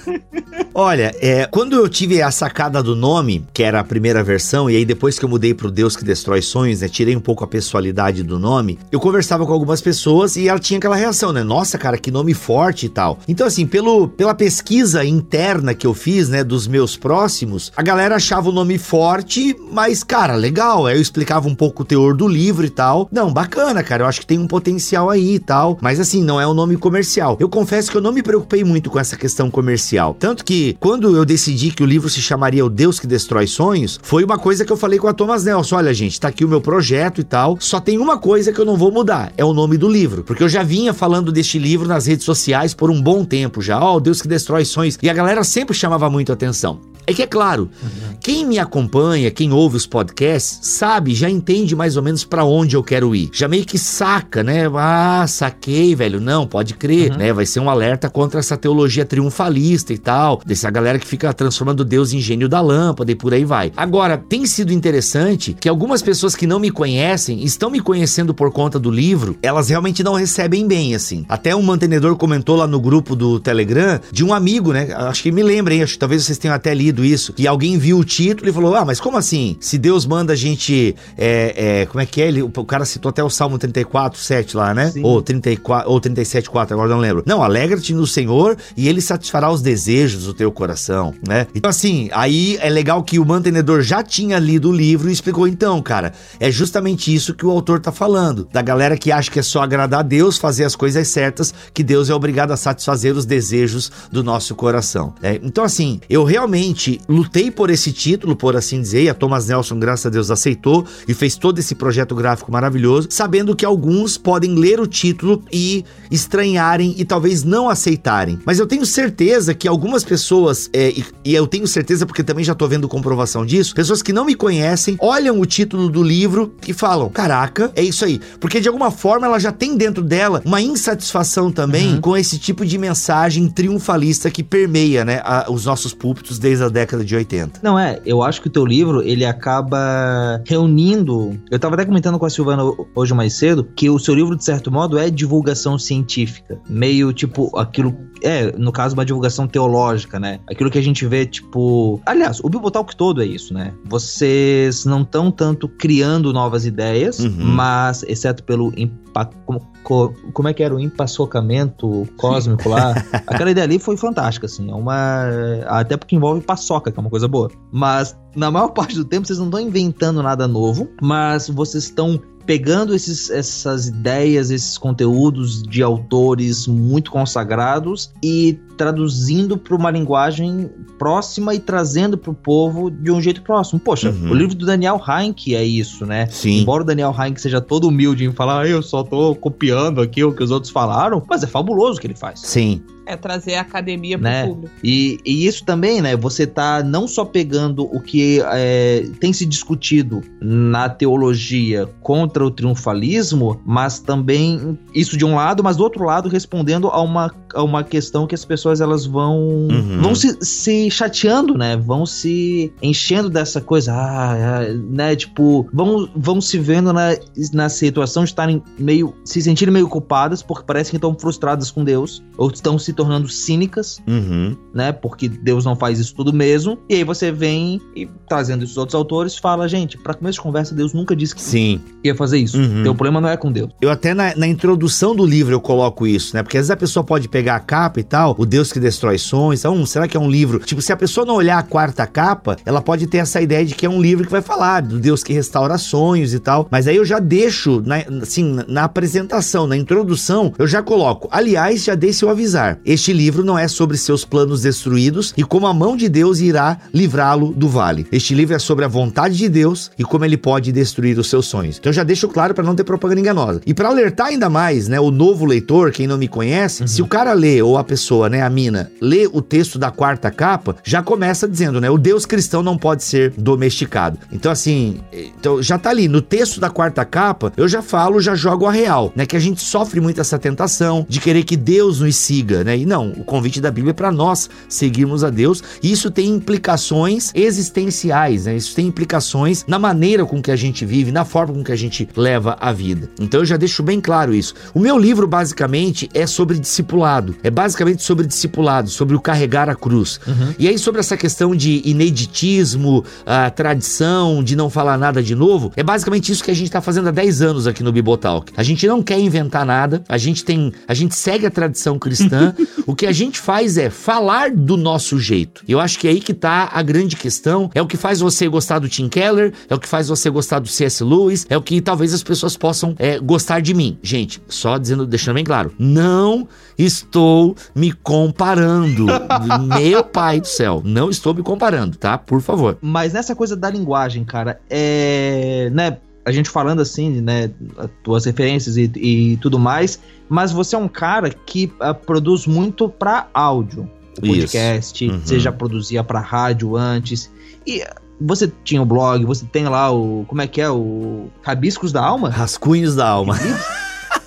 S1: Olha, é, quando eu tive a sacada do nome, que era a primeira versão, e aí depois que eu mudei pro Deus que destrói sonhos, né, tirei um pouco a pessoalidade do nome, eu conversava com algumas pessoas e ela tinha aquela reação, né? Nossa, cara, que nome forte e tal. Então, assim, pelo, pela pesquisa interna que eu fiz, né, dos meus próximos, a galera achava o nome forte, mas, cara, legal. Aí eu explicava um pouco o teor do livro e tal. Não, bacana, cara, eu acho que tem um potencial aí e tal. Mas, assim, não é um nome comercial. Eu confesso que eu não me preocupei muito com essa questão comercial. Tanto que, quando eu decidi que o livro se chamaria O Deus que Destrói Sonhos, foi uma coisa que eu falei com a Thomas Nelson: olha, gente, tá aqui o meu projeto e tal. Só tem uma coisa que eu não vou mudar: é o nome do livro. Porque eu já vinha falando deste livro nas redes sociais por um bom tempo já. Ó, oh, Deus que Destrói Sonhos. E a galera sempre chamava muito atenção. É que é claro, uhum. quem me acompanha, quem ouve os podcasts, sabe, já entende mais ou menos para onde eu quero ir. Já meio que saca, né? Ah, saquei, velho. Não, pode crer, uhum. né? Vai ser um alerta contra essa teologia triunfalista e tal, dessa galera que fica transformando Deus em gênio da lâmpada e por aí vai. Agora, tem sido interessante que algumas pessoas que não me conhecem, estão me conhecendo por conta do livro, elas realmente não recebem bem, assim. Até um mantenedor comentou lá no grupo do Telegram de um amigo, né? Acho que me lembrem, acho que talvez vocês tenham até lido isso, que alguém viu o título e falou: Ah, mas como assim? Se Deus manda a gente. É, é, como é que é? Ele, o cara citou até o Salmo 34, 7 lá, né? Sim. Ou 34, ou 37, 4, agora não lembro. Não, alegra-te no Senhor e ele satisfará os desejos do teu coração, né? Então, assim, aí é legal que o mantenedor já tinha lido o livro e explicou: então, cara, é justamente isso que o autor tá falando. Da galera que acha que é só agradar a Deus, fazer as coisas certas, que Deus é obrigado a satisfazer os desejos do nosso coração. É, então, assim, eu realmente realmente lutei por esse título, por assim dizer, e a Thomas Nelson, graças a Deus, aceitou e fez todo esse projeto gráfico maravilhoso, sabendo que alguns podem ler o título e estranharem e talvez não aceitarem. Mas eu tenho certeza que algumas pessoas, é, e, e, eu tenho certeza porque também já tô vendo comprovação disso, pessoas que não me conhecem, olham o título do livro e falam: caraca, é isso aí. Porque de alguma forma ela já tem dentro dela uma insatisfação também uhum. com esse tipo de mensagem triunfalista que permeia, né, a, os nossos púlpitos desde a década de 80.
S4: Não, é, eu acho que o teu livro, ele acaba reunindo. Eu tava até comentando com a Silvana hoje mais cedo que o seu livro, de certo modo, é divulgação científica. Meio tipo aquilo. É, no caso, uma divulgação teológica, né? Aquilo que a gente vê, tipo. Aliás, o Bibotalk todo é isso, né? Vocês não estão tanto criando novas ideias, uhum. mas, exceto pelo impacto. Como, como é que era o empaçocamento cósmico lá? Aquela ideia ali foi fantástica, assim. É uma. Até porque envolve paçoca, que é uma coisa boa. Mas na maior parte do tempo vocês não estão inventando nada novo, mas vocês estão pegando esses, essas ideias, esses conteúdos de autores muito consagrados e traduzindo para uma linguagem próxima e trazendo para o povo de um jeito próximo. Poxa, uhum. o livro do Daniel Heinck é isso, né?
S1: Sim.
S4: Embora o Daniel Heinck seja todo humilde em falar, ah, eu só tô copiando aqui o que os outros falaram, mas é fabuloso o que ele faz.
S1: Sim.
S2: É trazer a academia para o
S4: né?
S2: público.
S4: E, e, isso também, né? Você tá não só pegando o que é, tem se discutido na teologia contra o triunfalismo, mas também isso de um lado, mas do outro lado respondendo a uma, a uma questão que as pessoas elas vão uhum. vão se, se chateando, né? Vão se enchendo dessa coisa, ah, é, né? Tipo, vão, vão se vendo na, na situação de estarem meio se sentirem meio culpadas porque parece que estão frustradas com Deus ou estão se tornando cínicas,
S1: uhum.
S4: né? Porque Deus não faz isso tudo mesmo. E aí você vem e trazendo esses outros autores, fala, gente, para começo de conversa, Deus nunca disse que
S1: Sim.
S4: ia fazer isso. Uhum. O problema não é com Deus.
S1: Eu até na, na, introdução do livro eu coloco isso, né? Porque às vezes a pessoa pode pegar a capa e tal, o Deus que destrói sonhos, então, será que é um livro? Tipo, se a pessoa não olhar a quarta capa, ela pode ter essa ideia de que é um livro que vai falar do Deus que restaura sonhos e tal. Mas aí eu já deixo, na, assim, na apresentação, na introdução, eu já coloco. Aliás, já dei seu avisar. Este livro não é sobre seus planos destruídos e como a mão de Deus irá livrá-lo do vale. Este livro é sobre a vontade de Deus e como ele pode destruir os seus sonhos. Então já deixo claro para não ter propaganda enganosa. E para alertar ainda mais, né, o novo leitor, quem não me conhece, uhum. se o cara lê ou a pessoa, né, a mina, lê o texto da quarta capa, já começa dizendo, né, o Deus cristão não pode ser domesticado. Então assim, então já tá ali no texto da quarta capa, eu já falo, já jogo a real, né, que a gente sofre muito essa tentação de querer que Deus nos siga, né? E não, o convite da Bíblia é para nós seguirmos a Deus, e isso tem implicações existenciais, né? Isso tem implicações na maneira com que a gente vive, na forma com que a gente leva a vida. Então eu já deixo bem claro isso. O meu livro basicamente é sobre discipulado, é basicamente sobre discipulado, sobre o carregar a cruz. Uhum. E aí sobre essa questão de ineditismo, a tradição, de não falar nada de novo, é basicamente isso que a gente está fazendo há 10 anos aqui no Bibotalk. A gente não quer inventar nada, a gente tem, a gente segue a tradição cristã. o que a gente faz é falar do nosso jeito. Eu acho que é aí que tá a grande questão, é o que faz você gostar do Tim Keller, é o que faz você gostar do C.S. Lewis, é o que talvez as pessoas possam é, gostar de mim. Gente, só dizendo, deixando bem claro, não estou me comparando. Meu pai do céu, não estou me comparando, tá? Por favor.
S4: Mas nessa coisa da linguagem, cara, é, né, a gente falando assim, né, as tuas referências e, e tudo mais, mas você é um cara que uh, produz muito para áudio, podcast, uhum. você já produzia para rádio antes, e você tinha o blog, você tem lá o, como é que é, o Rabiscos da Alma?
S1: Rascunhos da Alma.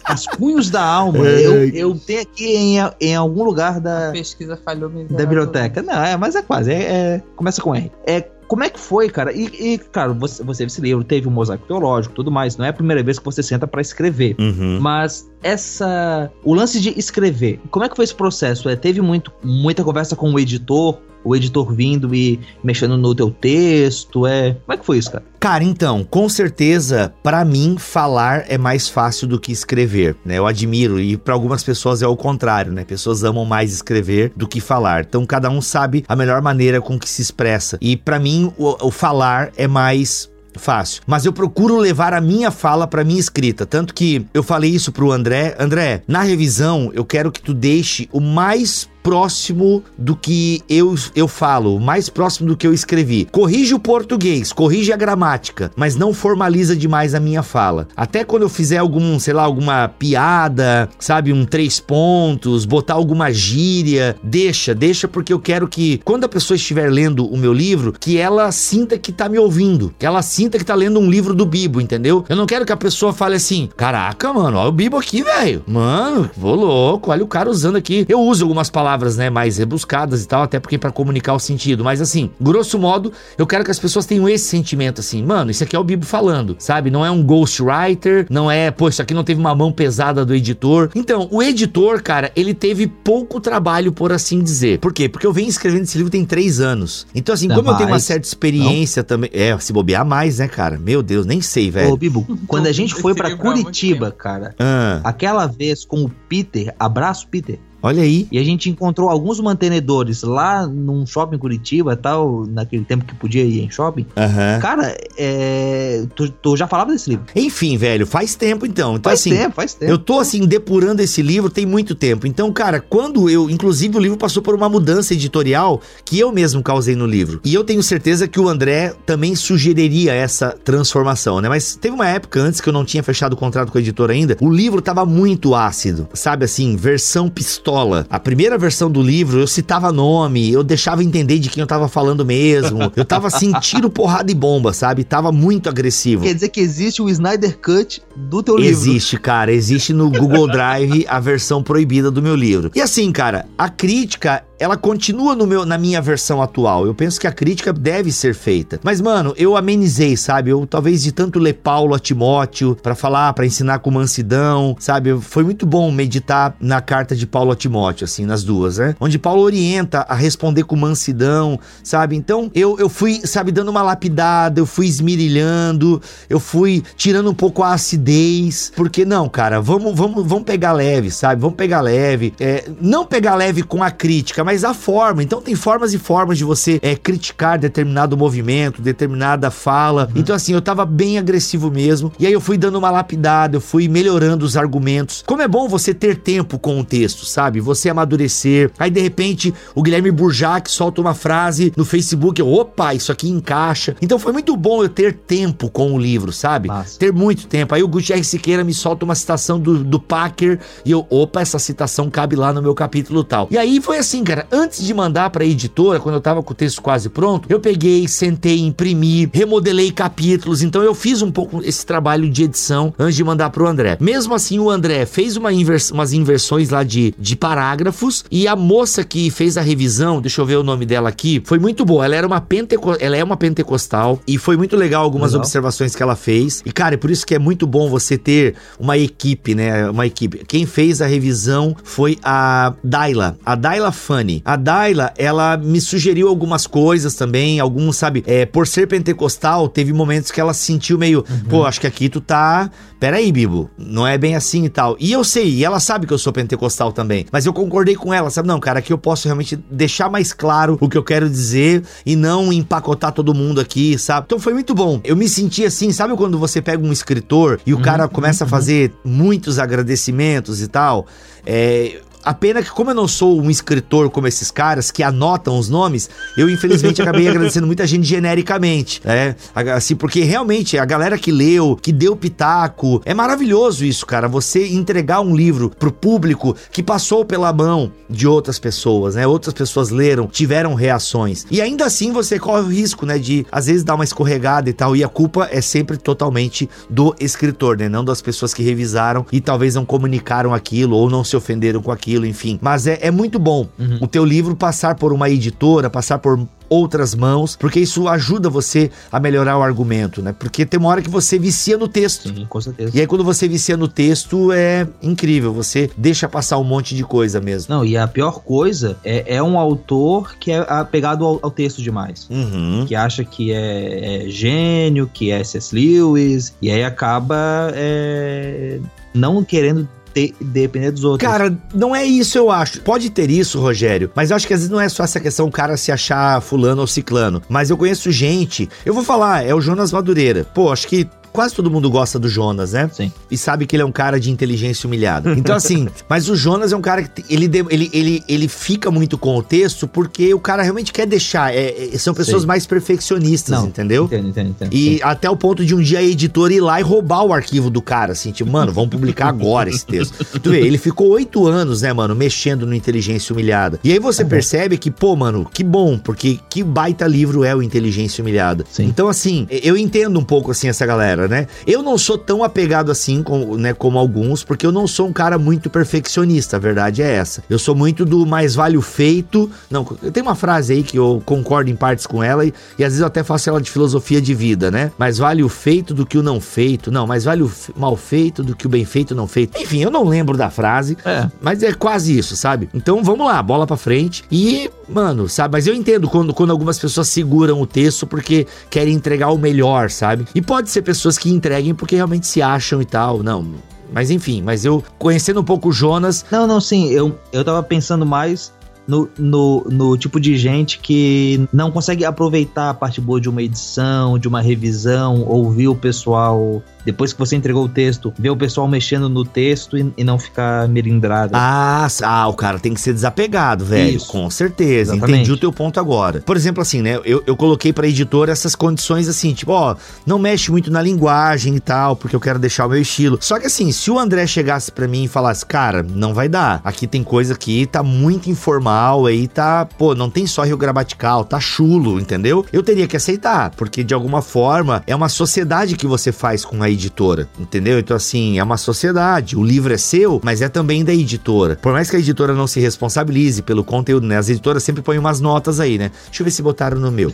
S4: Rascunhos da Alma. É. Eu, eu tenho aqui em, em algum lugar da.
S2: A pesquisa falhou
S4: Da biblioteca. Não, é, mas é quase. É, é, começa com R. É como é que foi, cara? E, e cara, você, você esse livro teve um mosaico teológico tudo mais. Não é a primeira vez que você senta para escrever. Uhum. Mas essa. O lance de escrever, como é que foi esse processo? É, teve muito, muita conversa com o editor? O editor vindo e mexendo no teu texto? É, como é que foi isso, cara?
S1: Cara, então, com certeza, para mim falar é mais fácil do que escrever, né? Eu admiro e para algumas pessoas é o contrário, né? Pessoas amam mais escrever do que falar. Então cada um sabe a melhor maneira com que se expressa. E para mim o, o falar é mais fácil. Mas eu procuro levar a minha fala para minha escrita, tanto que eu falei isso pro André, André, na revisão eu quero que tu deixe o mais próximo do que eu, eu falo, mais próximo do que eu escrevi. Corrige o português, corrige a gramática, mas não formaliza demais a minha fala. Até quando eu fizer algum, sei lá, alguma piada, sabe, um três pontos, botar alguma gíria, deixa, deixa porque eu quero que quando a pessoa estiver lendo o meu livro, que ela sinta que tá me ouvindo, que ela sinta que tá lendo um livro do Bibo, entendeu? Eu não quero que a pessoa fale assim: "Caraca, mano, olha o Bibo aqui, velho. Mano, vou louco, olha o cara usando aqui". Eu uso algumas palavras palavras, né, mais rebuscadas e tal, até porque para comunicar o sentido. Mas assim, grosso modo, eu quero que as pessoas tenham esse sentimento assim, mano, isso aqui é o Bibo falando, sabe? Não é um ghostwriter, não é, pô, isso aqui não teve uma mão pesada do editor. Então, o editor, cara, ele teve pouco trabalho, por assim dizer. Por quê? Porque eu venho escrevendo esse livro tem três anos. Então, assim, como mais. eu tenho uma certa experiência não. também. É, se bobear mais, né, cara? Meu Deus, nem sei, velho. Ô,
S4: Bibo, quando a gente foi para Curitiba, cara, ah. aquela vez com o Peter, abraço, Peter.
S1: Olha aí.
S4: E a gente encontrou alguns mantenedores lá num shopping Curitiba tal, naquele tempo que podia ir em shopping. Uhum. Cara, é... tu, tu, já falava desse livro.
S1: Enfim, velho, faz tempo então. Então,
S4: faz
S1: assim.
S4: Tempo, faz tempo.
S1: Eu tô, assim, depurando esse livro tem muito tempo. Então, cara, quando eu. Inclusive, o livro passou por uma mudança editorial que eu mesmo causei no livro. E eu tenho certeza que o André também sugeriria essa transformação, né? Mas teve uma época antes que eu não tinha fechado o contrato com a editora ainda. O livro tava muito ácido, sabe assim, versão pistola pistola. A primeira versão do livro eu citava nome, eu deixava entender de quem eu tava falando mesmo. Eu tava assim, tiro, porrada e bomba, sabe? Tava muito agressivo.
S4: Quer dizer que existe o Snyder Cut do teu
S1: livro? Existe, cara. Existe no Google Drive a versão proibida do meu livro. E assim, cara, a crítica ela continua no meu, na minha versão atual. Eu penso que a crítica deve ser feita. Mas, mano, eu amenizei, sabe? Eu talvez de tanto ler Paulo a Timóteo para falar, para ensinar com mansidão, sabe? Foi muito bom meditar na carta de Paulo a Timóteo, assim, nas duas, né? Onde Paulo orienta a responder com mansidão, sabe? Então, eu, eu fui, sabe, dando uma lapidada, eu fui esmirilhando, eu fui tirando um pouco a acidez, porque não, cara, vamos, vamos, vamos pegar leve, sabe? Vamos pegar leve. É, não pegar leve com a crítica, mas a forma. Então tem formas e formas de você é, criticar determinado movimento, determinada fala. Uhum. Então, assim, eu tava bem agressivo mesmo. E aí eu fui dando uma lapidada, eu fui melhorando os argumentos. Como é bom você ter tempo com o texto, sabe? Você amadurecer. Aí, de repente, o Guilherme Burjac solta uma frase no Facebook. Eu, opa, isso aqui encaixa. Então foi muito bom eu ter tempo com o livro, sabe? Ter muito tempo. Aí o Gutierrez Siqueira me solta uma citação do, do Packer e eu, opa, essa citação cabe lá no meu capítulo tal. E aí foi assim, cara, antes de mandar pra editora, quando eu tava com o texto quase pronto, eu peguei, sentei, imprimi, remodelei capítulos, então eu fiz um pouco esse trabalho de edição antes de mandar pro André. Mesmo assim, o André fez uma invers umas inversões lá de, de parágrafos e a moça que fez a revisão, deixa eu ver o nome dela aqui, foi muito boa. Ela era uma penteco ela é uma pentecostal e foi muito legal algumas legal. observações que ela fez. E cara, é por isso que é muito bom você ter uma equipe, né? Uma equipe. Quem fez a revisão foi a Daila, a Daila Funny. A Daila, ela me sugeriu algumas coisas também, alguns, sabe, é, por ser pentecostal, teve momentos que ela sentiu meio, uhum. pô, acho que aqui tu tá peraí, Bibo, não é bem assim e tal. E eu sei, e ela sabe que eu sou pentecostal também, mas eu concordei com ela, sabe? Não, cara, aqui eu posso realmente deixar mais claro o que eu quero dizer e não empacotar todo mundo aqui, sabe? Então foi muito bom. Eu me senti assim, sabe quando você pega um escritor e o uhum, cara começa uhum. a fazer muitos agradecimentos e tal? É, a pena que, como eu não sou um escritor como esses caras que anotam os nomes, eu infelizmente acabei agradecendo muita gente genericamente, né? Assim, porque realmente a galera que leu, que deu pitaco, é maravilhoso isso, cara. Você entregar um livro pro público que passou pela mão de outras pessoas, né? Outras pessoas leram, tiveram reações. E ainda assim você corre o risco, né? De às vezes dar uma escorregada e tal. E a culpa é sempre totalmente do escritor, né? Não das pessoas que revisaram e talvez não comunicaram aquilo ou não se ofenderam com aquilo aquilo, enfim. Mas é, é muito bom uhum. o teu livro passar por uma editora, passar por outras mãos, porque isso ajuda você a melhorar o argumento, né? Porque tem uma hora que você vicia no texto.
S4: Sim, com certeza.
S1: E aí quando você vicia no texto é incrível, você deixa passar um monte de coisa mesmo.
S4: Não, e a pior coisa é, é um autor que é apegado ao, ao texto demais. Uhum. Que acha que é, é, gênio, que é C.S. Lewis, e aí acaba é, não querendo ter, depender dos outros.
S1: Cara, não é isso, eu acho. Pode ter isso, Rogério, mas eu acho que às vezes não é só essa questão o cara se achar fulano ou ciclano. Mas eu conheço gente, eu vou falar, é o Jonas Madureira. Pô, acho que quase todo mundo gosta do Jonas, né?
S4: Sim.
S1: E sabe que ele é um cara de inteligência humilhada. Então, assim, mas o Jonas é um cara que ele, ele, ele, ele fica muito com o texto porque o cara realmente quer deixar. É, é, são pessoas Sim. mais perfeccionistas, Não, entendeu? Entendo, entendo, entendo. E Sim. até o ponto de um dia a editora ir lá e roubar o arquivo do cara, assim, tipo, mano, vamos publicar agora esse texto. tu vê, ele ficou oito anos, né, mano, mexendo no Inteligência Humilhada. E aí você uhum. percebe que, pô, mano, que bom, porque que baita livro é o Inteligência Humilhada. Sim. Então, assim, eu entendo um pouco, assim, essa galera, né? Eu não sou tão apegado assim com, né, como alguns, porque eu não sou um cara muito perfeccionista, a verdade é essa. Eu sou muito do mais vale o feito. Não, tem uma frase aí que eu concordo em partes com ela e, e às vezes eu até faço ela de filosofia de vida, né? Mais vale o feito do que o não feito. Não, mais vale o mal feito do que o bem feito não feito. Enfim, eu não lembro da frase, é. mas é quase isso, sabe? Então vamos lá, bola pra frente. E, mano, sabe? Mas eu entendo quando, quando algumas pessoas seguram o texto porque querem entregar o melhor, sabe? E pode ser pessoas que entreguem porque realmente se acham e tal. Não. Mas enfim, mas eu conhecendo um pouco o Jonas.
S4: Não, não, sim, eu, eu tava pensando mais no, no, no, tipo de gente que não consegue aproveitar a parte boa de uma edição, de uma revisão, ouvir o pessoal depois que você entregou o texto, ver o pessoal mexendo no texto e, e não ficar melindrado.
S1: Ah, ah, o cara tem que ser desapegado, velho. Isso. Com certeza. Exatamente. Entendi o teu ponto agora. Por exemplo, assim, né? Eu, eu coloquei pra editora essas condições assim, tipo, ó, não mexe muito na linguagem e tal, porque eu quero deixar o meu estilo. Só que assim, se o André chegasse para mim e falasse, cara, não vai dar. Aqui tem coisa que tá muito informal, aí tá, pô, não tem só rio gramatical, tá chulo, entendeu? Eu teria que aceitar, porque de alguma forma é uma sociedade que você faz com a editora, entendeu? Então, assim, é uma sociedade. O livro é seu, mas é também da editora. Por mais que a editora não se responsabilize pelo conteúdo, né? As editoras sempre põem umas notas aí, né? Deixa eu ver se botaram no meu.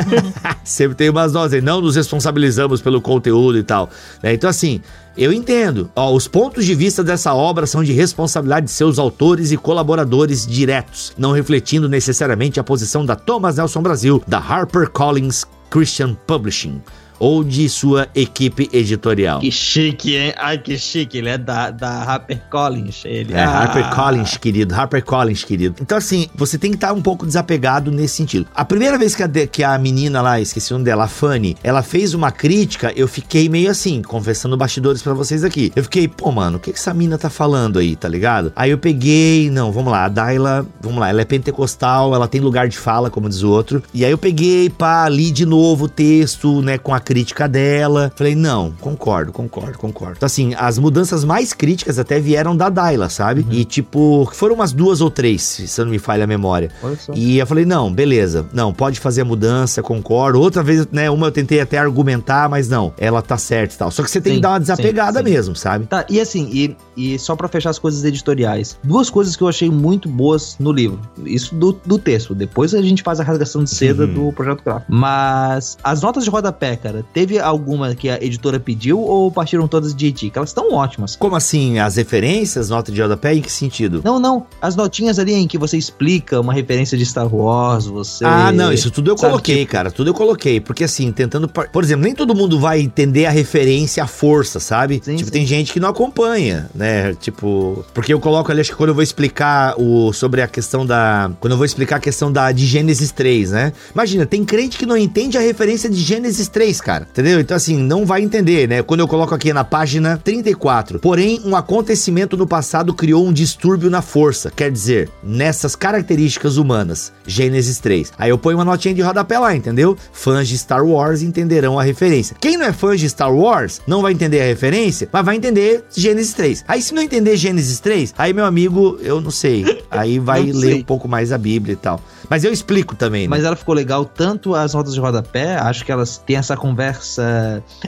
S1: sempre tem umas notas aí. Não nos responsabilizamos pelo conteúdo e tal. Né? Então, assim, eu entendo. Ó, os pontos de vista dessa obra são de responsabilidade de seus autores e colaboradores diretos, não refletindo necessariamente a posição da Thomas Nelson Brasil, da HarperCollins Christian Publishing ou de sua equipe editorial?
S4: Que chique, hein? Ai, que chique. Ele é da, da HarperCollins. Ele
S1: é ah. HarperCollins, querido. HarperCollins, querido. Então, assim, você tem que estar um pouco desapegado nesse sentido. A primeira vez que a, que a menina lá, esqueci o nome dela, a Fanny, ela fez uma crítica, eu fiquei meio assim, confessando bastidores para vocês aqui. Eu fiquei, pô, mano, o que, que essa mina tá falando aí, tá ligado? Aí eu peguei, não, vamos lá, a Daila, vamos lá, ela é pentecostal, ela tem lugar de fala, como diz o outro. E aí eu peguei, pá, li de novo o texto, né, com a crítica dela. Falei, não, concordo, concordo, concordo. Então, assim, as mudanças mais críticas até vieram da Daila, sabe? Uhum. E, tipo, foram umas duas ou três, se eu não me falha a memória. E eu falei, não, beleza, não, pode fazer a mudança, concordo. Outra vez, né, uma eu tentei até argumentar, mas não, ela tá certa e tal. Só que você tem sim, que dar uma desapegada sim, sim. mesmo, sabe?
S4: Tá, e assim, e, e só para fechar as coisas editoriais, duas coisas que eu achei muito boas no livro. Isso do, do texto. Depois a gente faz a rasgação de seda uhum. do projeto gráfico. Mas as notas de rodapé, cara, teve alguma que a editora pediu ou partiram todas de ti? Que elas estão ótimas.
S1: Como assim? As referências, notas de rodapé, em que sentido?
S4: Não, não. As notinhas ali em que você explica uma referência de Star Wars, você.
S1: Ah, não, isso tudo eu coloquei, tipo... cara. Tudo eu coloquei. Porque assim, tentando. Por exemplo, nem todo mundo vai entender a referência à força, sabe? Sim, tipo, sim. tem gente que não acompanha, né? Tipo. Porque eu coloco ali, acho que quando eu vou explicar o, sobre a questão da. Quando eu vou explicar a questão da de Gênesis 3, né? Imagina, tem crente que não entende a referência de Gênesis 3, cara. Entendeu? Então, assim, não vai entender, né? Quando eu coloco aqui na página 34. Porém, um acontecimento no passado criou um distúrbio na força. Quer dizer, nessas características humanas. Gênesis 3. Aí eu ponho uma notinha de rodapé lá, entendeu? Fãs de Star Wars entenderão a referência. Quem não é fã de Star Wars não vai entender a referência, mas vai entender Gênesis 3. Aí, se não entender Gênesis 3, aí, meu amigo, eu não sei. Aí vai ler um pouco mais a Bíblia e tal. Mas eu explico também, né?
S4: Mas ela ficou legal, tanto as notas de rodapé, acho que elas têm essa conversa.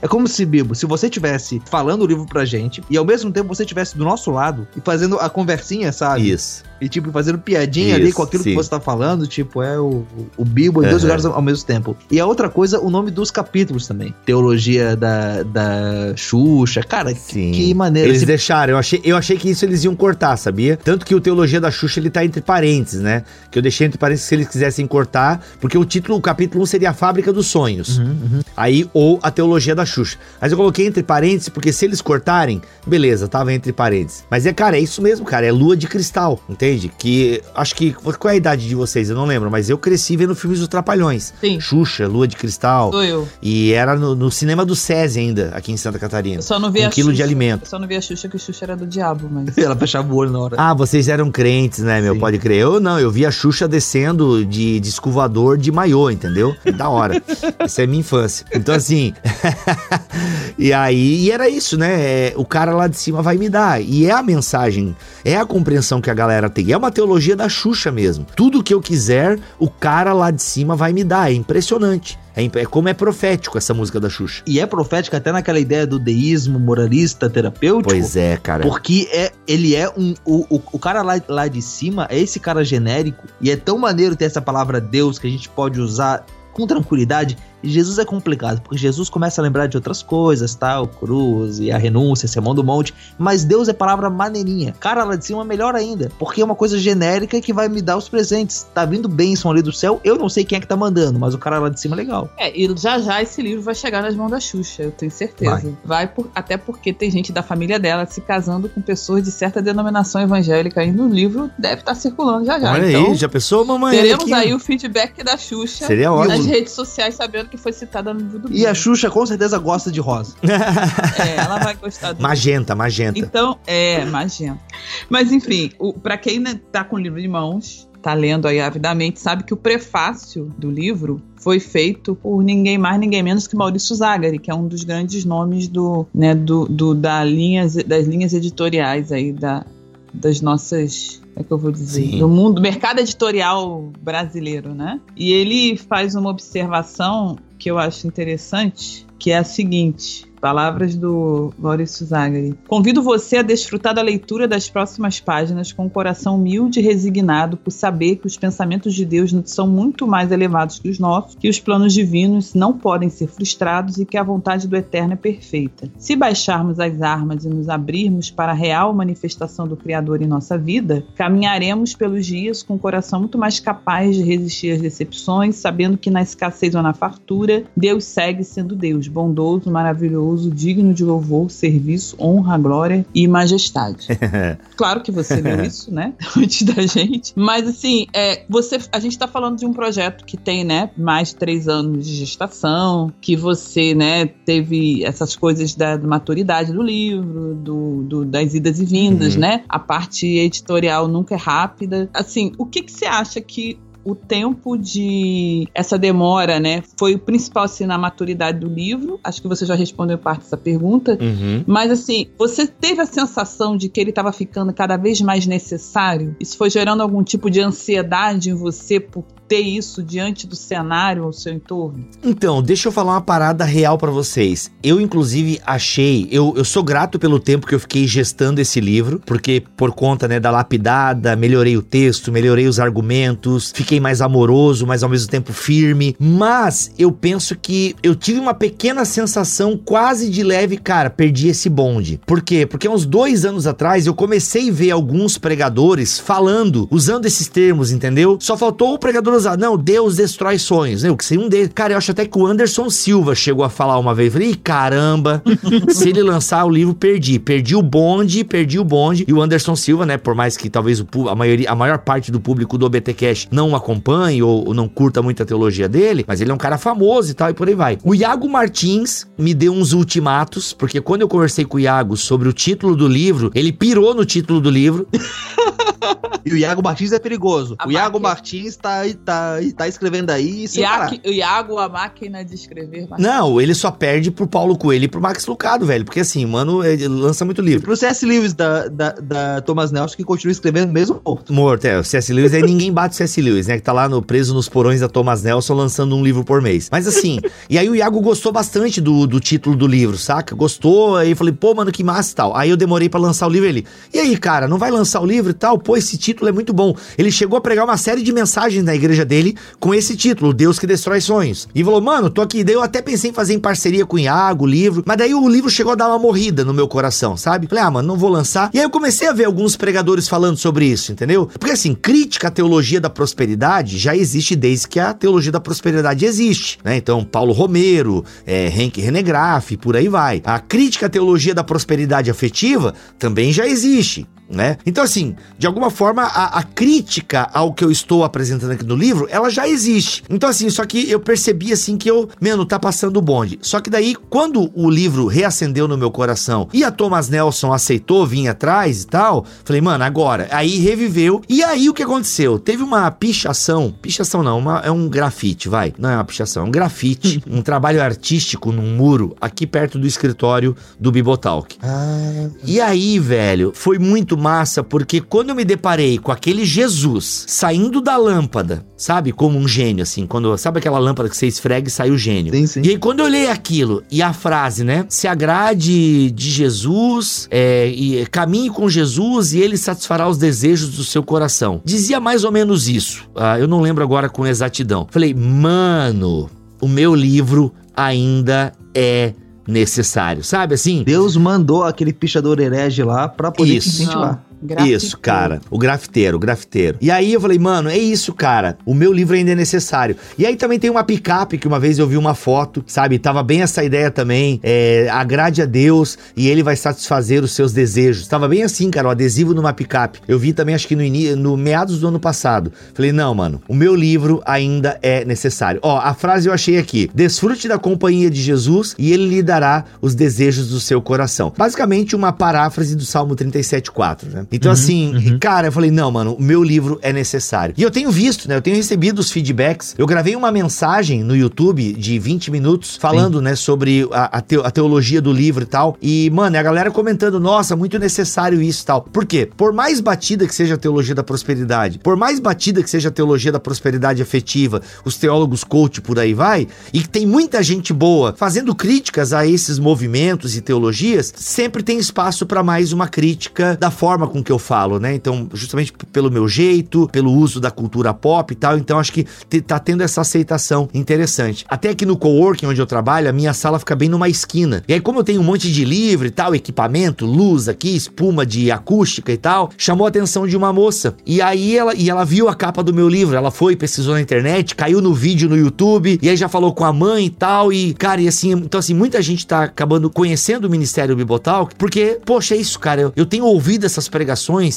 S4: É como se, Bibo, se você tivesse falando o livro pra gente e ao mesmo tempo você tivesse do nosso lado e fazendo a conversinha, sabe?
S1: Isso.
S4: E, tipo, fazendo piadinha Isso, ali com aquilo sim. que você tá falando, tipo, é o, o Bibo em uhum. dois lugares ao, mesmo tempo. E a outra coisa, o nome dos capítulos também. Teologia da, da Xuxa. Cara, sim. que, que maneira.
S1: Eles deixaram, eu achei, eu achei que isso eles iam cortar, sabia? Tanto que o Teologia da Xuxa, ele tá entre parênteses, né? Que eu deixei entre parênteses se eles quisessem cortar, porque o título, o capítulo 1 seria A Fábrica dos Sonhos. Uhum, uhum. Aí, ou A Teologia da Xuxa. Mas eu coloquei entre parênteses, porque se eles cortarem, beleza, tava entre parênteses. Mas é, cara, é isso mesmo, cara. É lua de cristal, entende? Que acho que. Qual é a idade de vocês? Eu não lembro, mas eu cresci vendo filmes dos Trapalhões.
S2: Sim.
S1: Xuxa, Lua de Cristal.
S2: Sou eu.
S1: E era no, no cinema do SESI ainda, aqui em Santa Catarina. Eu
S2: só não vi
S1: um
S2: a
S1: quilo Xuxa. de alimento. Eu
S2: só não vi a Xuxa, que o Xuxa era do diabo, mas.
S4: Ela fechava o olho na hora.
S1: Ah, vocês eram crentes, né, meu? Sim. Pode crer. Eu não, eu vi a Xuxa descendo de, de escovador de maiô, entendeu? Da hora. Essa é minha infância. Então, assim. e aí, e era isso, né? É, o cara lá de cima vai me dar. E é a mensagem, é a compreensão que a galera tem. É uma teologia da Xuxa mesmo. Tudo que eu quiser, o cara lá de cima vai me dar. É impressionante. É, é, como é profético essa música da Xuxa.
S4: E é profética até naquela ideia do deísmo moralista terapêutico.
S1: Pois é, cara.
S4: Porque é, ele é um. O, o, o cara lá, lá de cima é esse cara genérico. E é tão maneiro ter essa palavra Deus que a gente pode usar com tranquilidade e Jesus é complicado, porque Jesus começa a lembrar de outras coisas, tal, cruz e a renúncia, sermão do monte, mas Deus é palavra maneirinha. Cara lá de cima melhor ainda, porque é uma coisa genérica que vai me dar os presentes. Tá vindo bênção ali do céu, eu não sei quem é que tá mandando, mas o cara lá de cima é legal.
S2: É, e já já esse livro vai chegar nas mãos da Xuxa, eu tenho certeza. Vai, vai por, até porque tem gente da família dela se casando com pessoas de certa denominação evangélica e no livro deve estar tá circulando já já.
S1: Olha então, aí, já pensou, mamãe?
S2: Teremos aí o feedback da Xuxa
S1: Seria ótimo.
S2: nas redes sociais sabendo que que foi citada no livro do
S4: E a Xuxa com certeza gosta de rosa.
S2: é, ela vai gostar do
S1: Magenta, magenta.
S2: Então, é, magenta. Mas enfim, o, pra quem tá com o livro de mãos, tá lendo aí avidamente, sabe que o prefácio do livro foi feito por ninguém mais, ninguém menos que Maurício Zagari, que é um dos grandes nomes do, né, do, do da linhas, das linhas editoriais aí da, das nossas é que eu vou dizer, Sim. do mundo, mercado editorial brasileiro, né? E ele faz uma observação que eu acho interessante, que é a seguinte: Palavras do Maurício Zagari. Convido você a desfrutar da leitura das próximas páginas com um coração humilde e resignado por saber que os pensamentos de Deus são muito mais elevados que os nossos, que os planos divinos não podem ser frustrados e que a vontade do Eterno é perfeita. Se baixarmos as armas e nos abrirmos para a real manifestação do Criador em nossa vida, caminharemos pelos dias com um coração muito mais capaz de resistir às decepções, sabendo que na escassez ou na fartura, Deus segue sendo Deus, bondoso, maravilhoso, digno de louvor, serviço, honra, glória e majestade. claro que você leu isso, né? Antes da gente. Mas assim, é, você, a gente tá falando de um projeto que tem, né, mais de três anos de gestação, que você, né, teve essas coisas da, da maturidade do livro, do, do, das idas e vindas, uhum. né? A parte editorial nunca é rápida. Assim, o que, que você acha que o tempo de essa demora, né, foi o principal assim na maturidade do livro. Acho que você já respondeu parte dessa pergunta. Uhum. Mas assim, você teve a sensação de que ele estava ficando cada vez mais necessário? Isso foi gerando algum tipo de ansiedade em você por ter isso diante do cenário ao seu entorno?
S1: Então, deixa eu falar uma parada real para vocês. Eu, inclusive, achei, eu, eu sou grato pelo tempo que eu fiquei gestando esse livro, porque por conta, né, da lapidada, melhorei o texto, melhorei os argumentos, fiquei mais amoroso, mas ao mesmo tempo firme. Mas eu penso que eu tive uma pequena sensação quase de leve, cara, perdi esse bonde. Por quê? Porque uns dois anos atrás eu comecei a ver alguns pregadores falando, usando esses termos, entendeu? Só faltou o pregador usar, não, Deus destrói sonhos, né? Eu que sei um deles. Cara, eu acho até que o Anderson Silva chegou a falar uma vez. Falei, caramba, se ele lançar o livro, perdi. Perdi o bonde, perdi o bonde. E o Anderson Silva, né? Por mais que talvez o, a, maioria, a maior parte do público do OBT Cash não acompanhe ou, ou não curta muito a teologia dele, mas ele é um cara famoso e tal, e por aí vai. O Iago Martins me deu uns ultimatos, porque quando eu conversei com o Iago sobre o título do livro, ele pirou no título do livro.
S4: E o Iago Martins é perigoso. A o Iago Martins tá, tá, tá escrevendo aí
S2: sem Iago, O Iago, a máquina de escrever.
S1: Martins. Não, ele só perde pro Paulo Coelho e pro Max Lucado, velho. Porque assim, mano, ele lança muito livro.
S4: Pro C.S. Lewis da, da, da, Thomas Nelson, que continua escrevendo mesmo morto.
S1: Morto, é. O C.S. Lewis, aí ninguém bate o C.S. Lewis, né? Que tá lá no, preso nos porões da Thomas Nelson lançando um livro por mês. Mas assim, e aí o Iago gostou bastante do, do título do livro, saca? Gostou, aí eu falei, pô, mano, que massa e tal. Aí eu demorei para lançar o livro ele. E aí, cara, não vai lançar o livro e tal? Pô, esse título é muito bom. Ele chegou a pregar uma série de mensagens na igreja dele com esse título, Deus que destrói sonhos. E falou, mano, tô aqui. Daí eu até pensei em fazer em parceria com o Iago, o livro. Mas daí o livro chegou a dar uma morrida no meu coração, sabe? Falei, ah, mano, não vou lançar. E aí eu comecei a ver alguns pregadores falando sobre isso, entendeu? Porque assim, crítica à teologia da prosperidade já existe desde que a teologia da prosperidade existe, né? Então, Paulo Romero, é, Henk Renegraf, por aí vai. A crítica à teologia da prosperidade afetiva também já existe né? Então, assim, de alguma forma, a, a, crítica ao que eu estou apresentando aqui no livro, ela já existe. Então, assim, só que eu percebi, assim, que eu, mano, tá passando o bonde. Só que daí, quando o livro reacendeu no meu coração e a Thomas Nelson aceitou vir atrás e tal, falei, mano, agora. Aí reviveu. E aí o que aconteceu? Teve uma pichação, pichação não, uma, é um grafite, vai. Não é uma pichação, é um grafite, um trabalho artístico num muro aqui perto do escritório do Bibotalk. Ah. E aí, velho, foi muito muito massa porque quando eu me deparei com aquele Jesus saindo da lâmpada, sabe? Como um gênio, assim. Quando, sabe aquela lâmpada que você esfrega e sai o gênio? Sim, sim. E aí, quando eu olhei aquilo e a frase, né? Se agrade de Jesus, é, e caminhe com Jesus e ele satisfará os desejos do seu coração. Dizia mais ou menos isso. Ah, eu não lembro agora com exatidão. Falei, mano, o meu livro ainda é necessário, sabe assim?
S4: Deus mandou aquele pichador herege lá para poder Isso. incentivar.
S1: Grafiteiro. Isso, cara. O grafiteiro, o grafiteiro. E aí eu falei, mano, é isso, cara. O meu livro ainda é necessário. E aí também tem uma picape que uma vez eu vi uma foto, sabe? Tava bem essa ideia também. É, agrade a Deus e ele vai satisfazer os seus desejos. Tava bem assim, cara, o adesivo numa picape. Eu vi também, acho que no, no meados do ano passado. Falei, não, mano, o meu livro ainda é necessário. Ó, a frase eu achei aqui: desfrute da companhia de Jesus e ele lhe dará os desejos do seu coração. Basicamente, uma paráfrase do Salmo 37,4, né? Então, uhum, assim, uhum. cara, eu falei, não, mano, o meu livro é necessário. E eu tenho visto, né? Eu tenho recebido os feedbacks. Eu gravei uma mensagem no YouTube de 20 minutos falando, Sim. né, sobre a, a, teologia do livro e tal. E, mano, a galera comentando, nossa, muito necessário isso e tal. Por quê? Por mais batida que seja a teologia da prosperidade, por mais batida que seja a teologia da prosperidade afetiva, os teólogos coach por aí vai, e que tem muita gente boa fazendo críticas a esses movimentos e teologias, sempre tem espaço para mais uma crítica da forma com o que eu falo, né? Então, justamente pelo meu jeito, pelo uso da cultura pop e tal, então acho que tá tendo essa aceitação interessante. Até aqui no coworking onde eu trabalho, a minha sala fica bem numa esquina. E aí, como eu tenho um monte de livro e tal, equipamento, luz aqui, espuma de acústica e tal, chamou a atenção de uma moça. E aí ela, e ela viu a capa do meu livro, ela foi, pesquisou na internet, caiu no vídeo no YouTube, e aí já falou com a mãe e tal, e cara, e assim, então assim, muita gente tá acabando conhecendo o Ministério Bibotal, porque, poxa, é isso, cara, eu, eu tenho ouvido essas pregações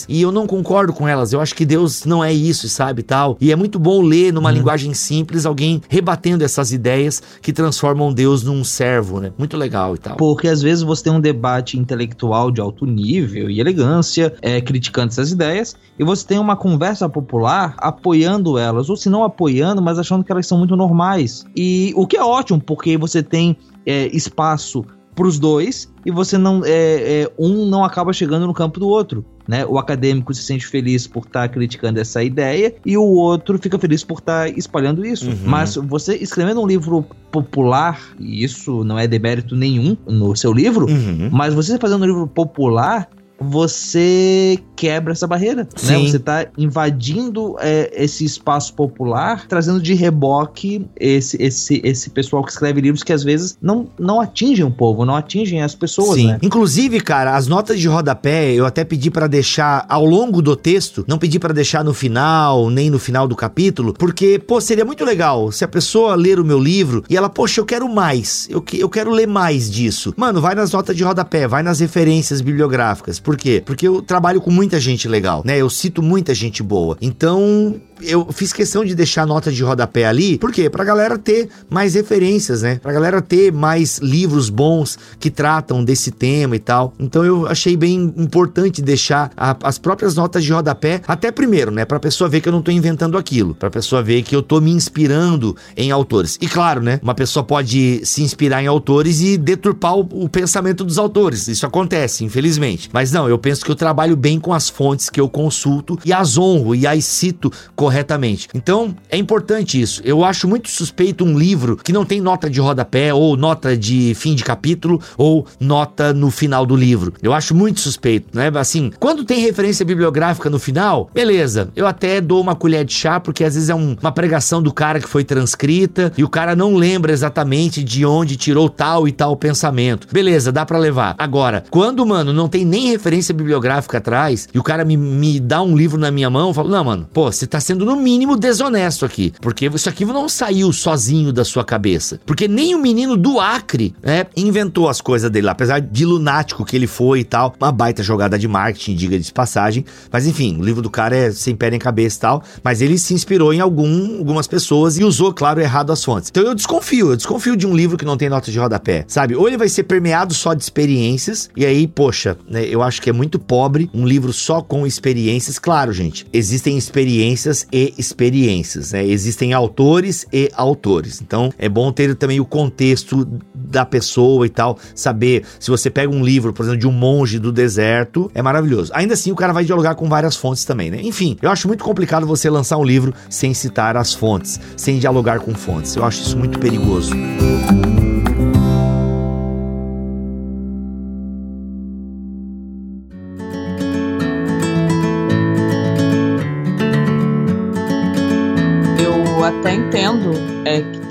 S1: e eu não concordo com elas, eu acho que Deus não é isso, sabe, tal. E é muito bom ler numa hum. linguagem simples alguém rebatendo essas ideias que transformam Deus num servo, né? Muito legal e tal.
S4: Porque às vezes você tem um debate intelectual de alto nível e elegância, é, criticando essas ideias, e você tem uma conversa popular apoiando elas, ou se não apoiando, mas achando que elas são muito normais. E o que é ótimo, porque você tem é, espaço para os dois e você não é, é, um não acaba chegando no campo do outro. Né? O acadêmico se sente feliz por estar tá criticando essa ideia e o outro fica feliz por estar tá espalhando isso. Uhum. Mas você escrevendo um livro popular, e isso não é demérito nenhum no seu livro, uhum. mas você fazendo um livro popular, você quebra essa barreira, né? Sim. né? Você está invadindo é, esse espaço popular, trazendo de reboque esse, esse, esse pessoal que escreve livros que às vezes não, não atingem o povo, não atingem as pessoas, Sim. Né?
S1: Inclusive, cara, as notas de rodapé eu até pedi para deixar ao longo do texto, não pedi para deixar no final, nem no final do capítulo, porque, pô, seria muito legal se a pessoa ler o meu livro e ela, poxa, eu quero mais, eu, eu quero ler mais disso. Mano, vai nas notas de rodapé, vai nas referências bibliográficas por quê? Porque eu trabalho com muita gente legal, né? Eu cito muita gente boa. Então, eu fiz questão de deixar nota de rodapé ali, por quê? Pra galera ter mais referências, né? Pra galera ter mais livros bons que tratam desse tema e tal. Então eu achei bem importante deixar a, as próprias notas de rodapé, até primeiro, né? Pra pessoa ver que eu não tô inventando aquilo, pra pessoa ver que eu tô me inspirando em autores. E claro, né? Uma pessoa pode se inspirar em autores e deturpar o, o pensamento dos autores. Isso acontece, infelizmente. Mas não, eu penso que eu trabalho bem com as fontes que eu consulto e as honro e as cito corretamente corretamente. Então, é importante isso. Eu acho muito suspeito um livro que não tem nota de rodapé, ou nota de fim de capítulo, ou nota no final do livro. Eu acho muito suspeito, né? Assim, quando tem referência bibliográfica no final, beleza, eu até dou uma colher de chá, porque às vezes é um, uma pregação do cara que foi transcrita e o cara não lembra exatamente de onde tirou tal e tal pensamento. Beleza, dá para levar. Agora, quando, mano, não tem nem referência bibliográfica atrás e o cara me, me dá um livro na minha mão, eu falo, não, mano, pô, você tá sendo sendo no mínimo desonesto aqui, porque isso aqui não saiu sozinho da sua cabeça. Porque nem o menino do Acre, né, inventou as coisas dele lá, apesar de lunático que ele foi e tal, uma baita jogada de marketing, diga de passagem. Mas enfim, o livro do cara é sem pé nem cabeça e tal, mas ele se inspirou em algum, algumas pessoas e usou, claro, errado as fontes. Então eu desconfio, eu desconfio de um livro que não tem nota de rodapé, sabe? Ou ele vai ser permeado só de experiências, e aí, poxa, né, eu acho que é muito pobre um livro só com experiências. Claro, gente, existem experiências e experiências. Né? Existem autores e autores. Então é bom ter também o contexto da pessoa e tal, saber se você pega um livro, por exemplo, de um monge do deserto, é maravilhoso. Ainda assim, o cara vai dialogar com várias fontes também, né? Enfim, eu acho muito complicado você lançar um livro sem citar as fontes, sem dialogar com fontes. Eu acho isso muito perigoso.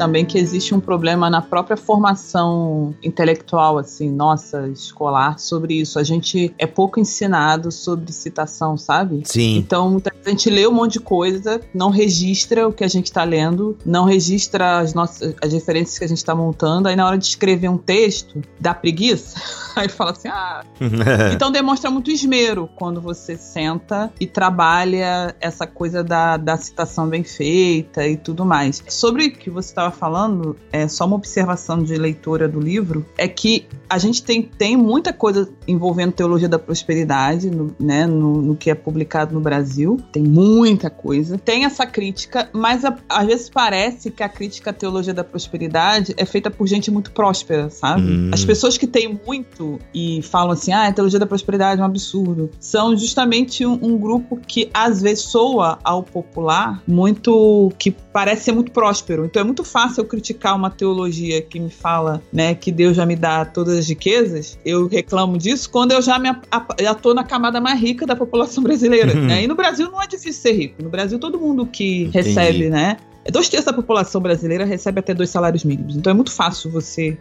S2: Também que existe um problema na própria formação intelectual, assim, nossa, escolar, sobre isso. A gente é pouco ensinado sobre citação, sabe?
S1: Sim.
S2: Então, a gente lê um monte de coisa, não registra o que a gente está lendo, não registra as nossas as referências que a gente está montando, aí na hora de escrever um texto, dá preguiça, aí fala assim, ah... então demonstra muito esmero quando você senta e trabalha essa coisa da, da citação bem feita e tudo mais. Sobre o que você estava falando, é só uma observação de leitura do livro, é que a gente tem, tem muita coisa envolvendo teologia da prosperidade, no, né, no, no que é publicado no Brasil, tem muita coisa. Tem essa crítica, mas a, às vezes parece que a crítica à teologia da prosperidade é feita por gente muito próspera, sabe? Hum. As pessoas que têm muito e falam assim, ah, a teologia da prosperidade é um absurdo, são justamente um, um grupo que às vezes soa ao popular muito que parece ser muito próspero. Então é muito fácil eu criticar uma teologia que me fala, né, que Deus já me dá todas das riquezas, eu reclamo disso quando eu já, me, já tô na camada mais rica da população brasileira. Uhum. Né? E no Brasil não é difícil ser rico. No Brasil, todo mundo que Entendi. recebe, né? Dois terços da população brasileira recebe até dois salários mínimos. Então é muito fácil você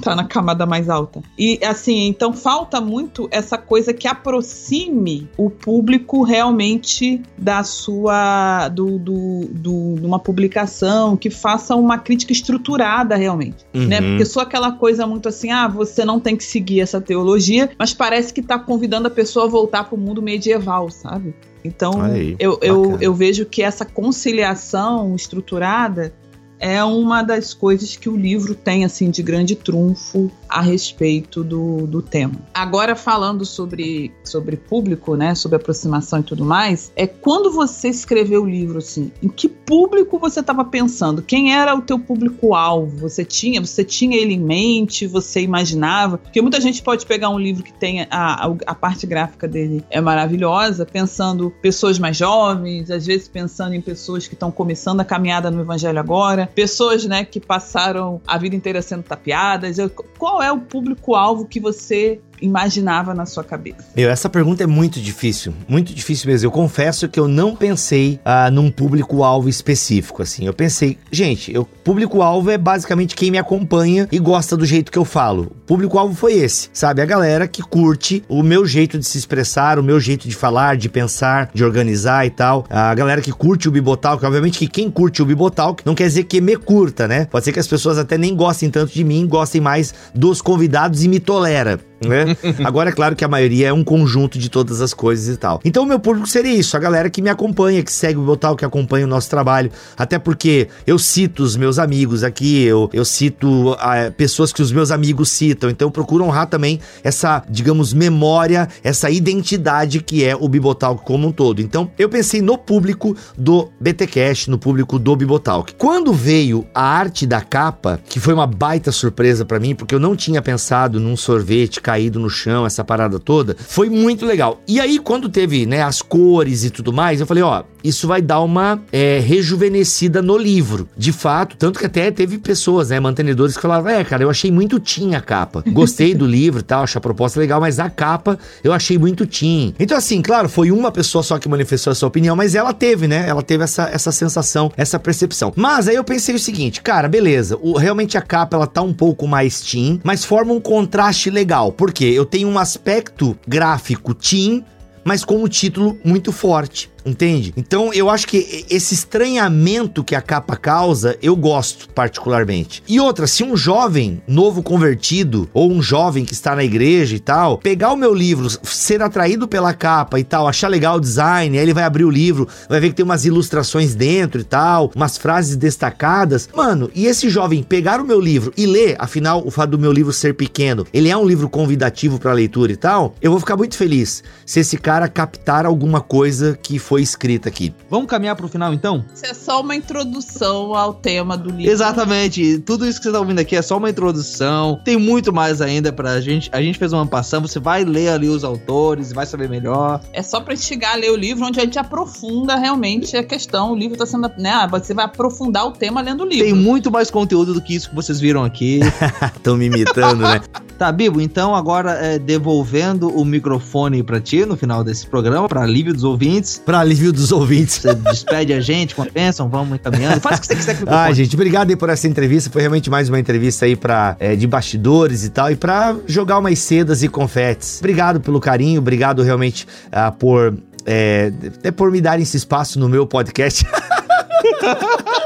S2: tá na camada mais alta. E assim, então falta muito essa coisa que aproxime o público realmente da sua do, do, do uma publicação, que faça uma crítica estruturada realmente, né? uhum. né? Porque só aquela coisa muito assim, ah, você não tem que seguir essa teologia, mas parece que tá convidando a pessoa a voltar para o mundo medieval, sabe? Então, Aí, eu, eu, eu vejo que essa conciliação estruturada é uma das coisas que o livro tem assim de grande trunfo a respeito do, do tema. Agora falando sobre, sobre público, né, sobre aproximação e tudo mais, é quando você escreveu o livro assim, em que público você estava pensando? Quem era o teu público alvo? Você tinha, você tinha ele em mente? Você imaginava? Porque muita gente pode pegar um livro que tem a, a, a parte gráfica dele é maravilhosa, pensando pessoas mais jovens, às vezes pensando em pessoas que estão começando a caminhada no evangelho agora, pessoas, né, que passaram a vida inteira sendo tapeadas. Qual é o público-alvo que você imaginava na sua cabeça?
S1: Meu, essa pergunta é muito difícil, muito difícil mesmo. Eu confesso que eu não pensei ah, num público-alvo específico, assim. Eu pensei, gente, o público-alvo é basicamente quem me acompanha e gosta do jeito que eu falo. O público-alvo foi esse, sabe? A galera que curte o meu jeito de se expressar, o meu jeito de falar, de pensar, de organizar e tal. A galera que curte o Bibotalk, obviamente que quem curte o Bibotalk não quer dizer que me curta, né? Pode ser que as pessoas até nem gostem tanto de mim, gostem mais dos convidados e me tolera né? Agora é claro que a maioria é um conjunto de todas as coisas e tal. Então o meu público seria isso, a galera que me acompanha, que segue o Botal, que acompanha o nosso trabalho. Até porque eu cito os meus amigos aqui, eu, eu cito uh, pessoas que os meus amigos citam. Então eu procuro honrar também essa, digamos, memória, essa identidade que é o Bibotalk como um todo. Então eu pensei no público do BTcast, no público do Bibotalk. Quando veio a arte da capa, que foi uma baita surpresa para mim, porque eu não tinha pensado num sorvete, cara, caído no chão, essa parada toda. Foi muito legal. E aí, quando teve, né, as cores e tudo mais, eu falei, ó, isso vai dar uma é, rejuvenescida no livro. De fato, tanto que até teve pessoas, né, mantenedores que falavam, é, cara, eu achei muito teen a capa. Gostei do livro e tal, achei a proposta legal, mas a capa eu achei muito teen. Então, assim, claro, foi uma pessoa só que manifestou essa opinião, mas ela teve, né? Ela teve essa, essa sensação, essa percepção. Mas aí eu pensei o seguinte, cara, beleza, o, realmente a capa ela tá um pouco mais teen, mas forma um contraste legal. Porque eu tenho um aspecto gráfico teen, mas com um título muito forte. Entende? Então eu acho que esse estranhamento que a capa causa, eu gosto particularmente. E outra, se um jovem novo convertido ou um jovem que está na igreja e tal, pegar o meu livro, ser atraído pela capa e tal, achar legal o design, aí ele vai abrir o livro, vai ver que tem umas ilustrações dentro e tal, umas frases destacadas. Mano, e esse jovem pegar o meu livro e ler, afinal, o fato do meu livro ser pequeno, ele é um livro convidativo para leitura e tal, eu vou ficar muito feliz se esse cara captar alguma coisa que foi foi escrita aqui.
S4: Vamos caminhar pro final então?
S2: Isso é só uma introdução ao tema do livro.
S4: Exatamente. Tudo isso que você tá ouvindo aqui é só uma introdução. Tem muito mais ainda pra gente. A gente fez uma passão, você vai ler ali os autores, vai saber melhor.
S2: É só pra instigar a ler o livro, onde a gente aprofunda realmente a questão. O livro tá sendo. Né, ah, você vai aprofundar o tema lendo o livro.
S4: Tem muito mais conteúdo do que isso que vocês viram aqui.
S1: Estão me imitando, né?
S4: Tá, Bibo, então agora é, devolvendo o microfone para ti no final desse programa, para alívio dos ouvintes.
S1: Para alívio dos ouvintes.
S4: Você despede a gente com a bênção, vamos encaminhando. Faz o que você quiser com o.
S1: Ah, gente, obrigado aí por essa entrevista. Foi realmente mais uma entrevista aí para é, de bastidores e tal, e para jogar umas sedas e confetes. Obrigado pelo carinho, obrigado realmente uh, por é, até por me dar esse espaço no meu podcast.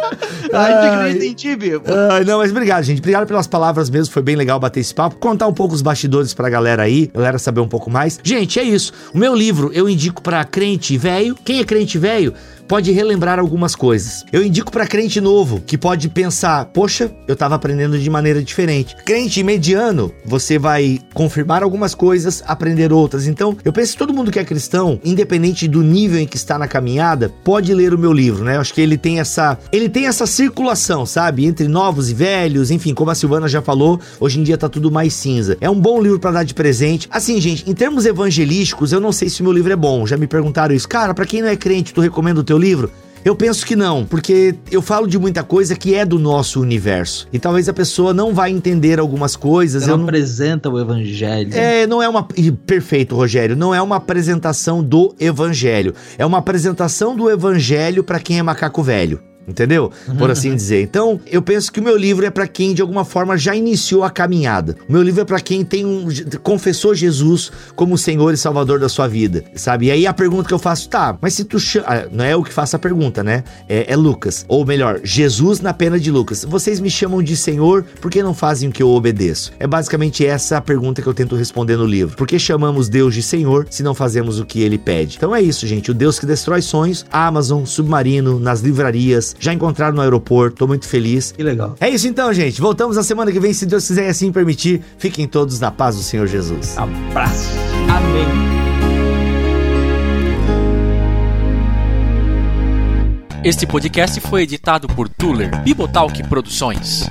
S4: Ai, entendi, Bibo.
S1: Ai, não, mas obrigado, gente. Obrigado pelas palavras mesmo. Foi bem legal bater esse papo. Contar um pouco os bastidores pra galera aí, galera saber um pouco mais. Gente, é isso. O meu livro eu indico pra crente velho. Quem é crente velho? Pode relembrar algumas coisas. Eu indico para crente novo que pode pensar: poxa, eu estava aprendendo de maneira diferente. Crente mediano, você vai confirmar algumas coisas, aprender outras. Então, eu penso que todo mundo que é cristão, independente do nível em que está na caminhada, pode ler o meu livro, né? Eu acho que ele tem essa, ele tem essa circulação, sabe, entre novos e velhos, enfim, como a Silvana já falou, hoje em dia tá tudo mais cinza. É um bom livro para dar de presente. Assim, gente, em termos evangelísticos, eu não sei se o meu livro é bom. Já me perguntaram isso. Cara, para quem não é crente, tu recomenda o teu livro? Eu penso que não, porque eu falo de muita coisa que é do nosso universo. E talvez a pessoa não vai entender algumas coisas.
S4: Ela
S1: não...
S4: apresenta o evangelho.
S1: É, não é uma. Perfeito, Rogério. Não é uma apresentação do evangelho. É uma apresentação do evangelho para quem é macaco velho entendeu? Por assim dizer. Então, eu penso que o meu livro é para quem de alguma forma já iniciou a caminhada. O meu livro é para quem tem um confessou Jesus como Senhor e Salvador da sua vida, sabe? E aí a pergunta que eu faço, tá, mas se tu chama, ah, não é o que faça a pergunta, né? É, é, Lucas, ou melhor, Jesus na pena de Lucas. Vocês me chamam de Senhor, por que não fazem o que eu obedeço? É basicamente essa a pergunta que eu tento responder no livro. Por que chamamos Deus de Senhor se não fazemos o que ele pede? Então é isso, gente. O Deus que destrói sonhos, Amazon, Submarino, nas livrarias, já encontraram no aeroporto, tô muito feliz.
S4: Que legal.
S1: É isso então, gente. Voltamos na semana que vem, se Deus quiser assim permitir. Fiquem todos na paz do Senhor Jesus.
S4: Abraço. Amém.
S5: Este podcast foi editado por Tuller Bibotalk Produções.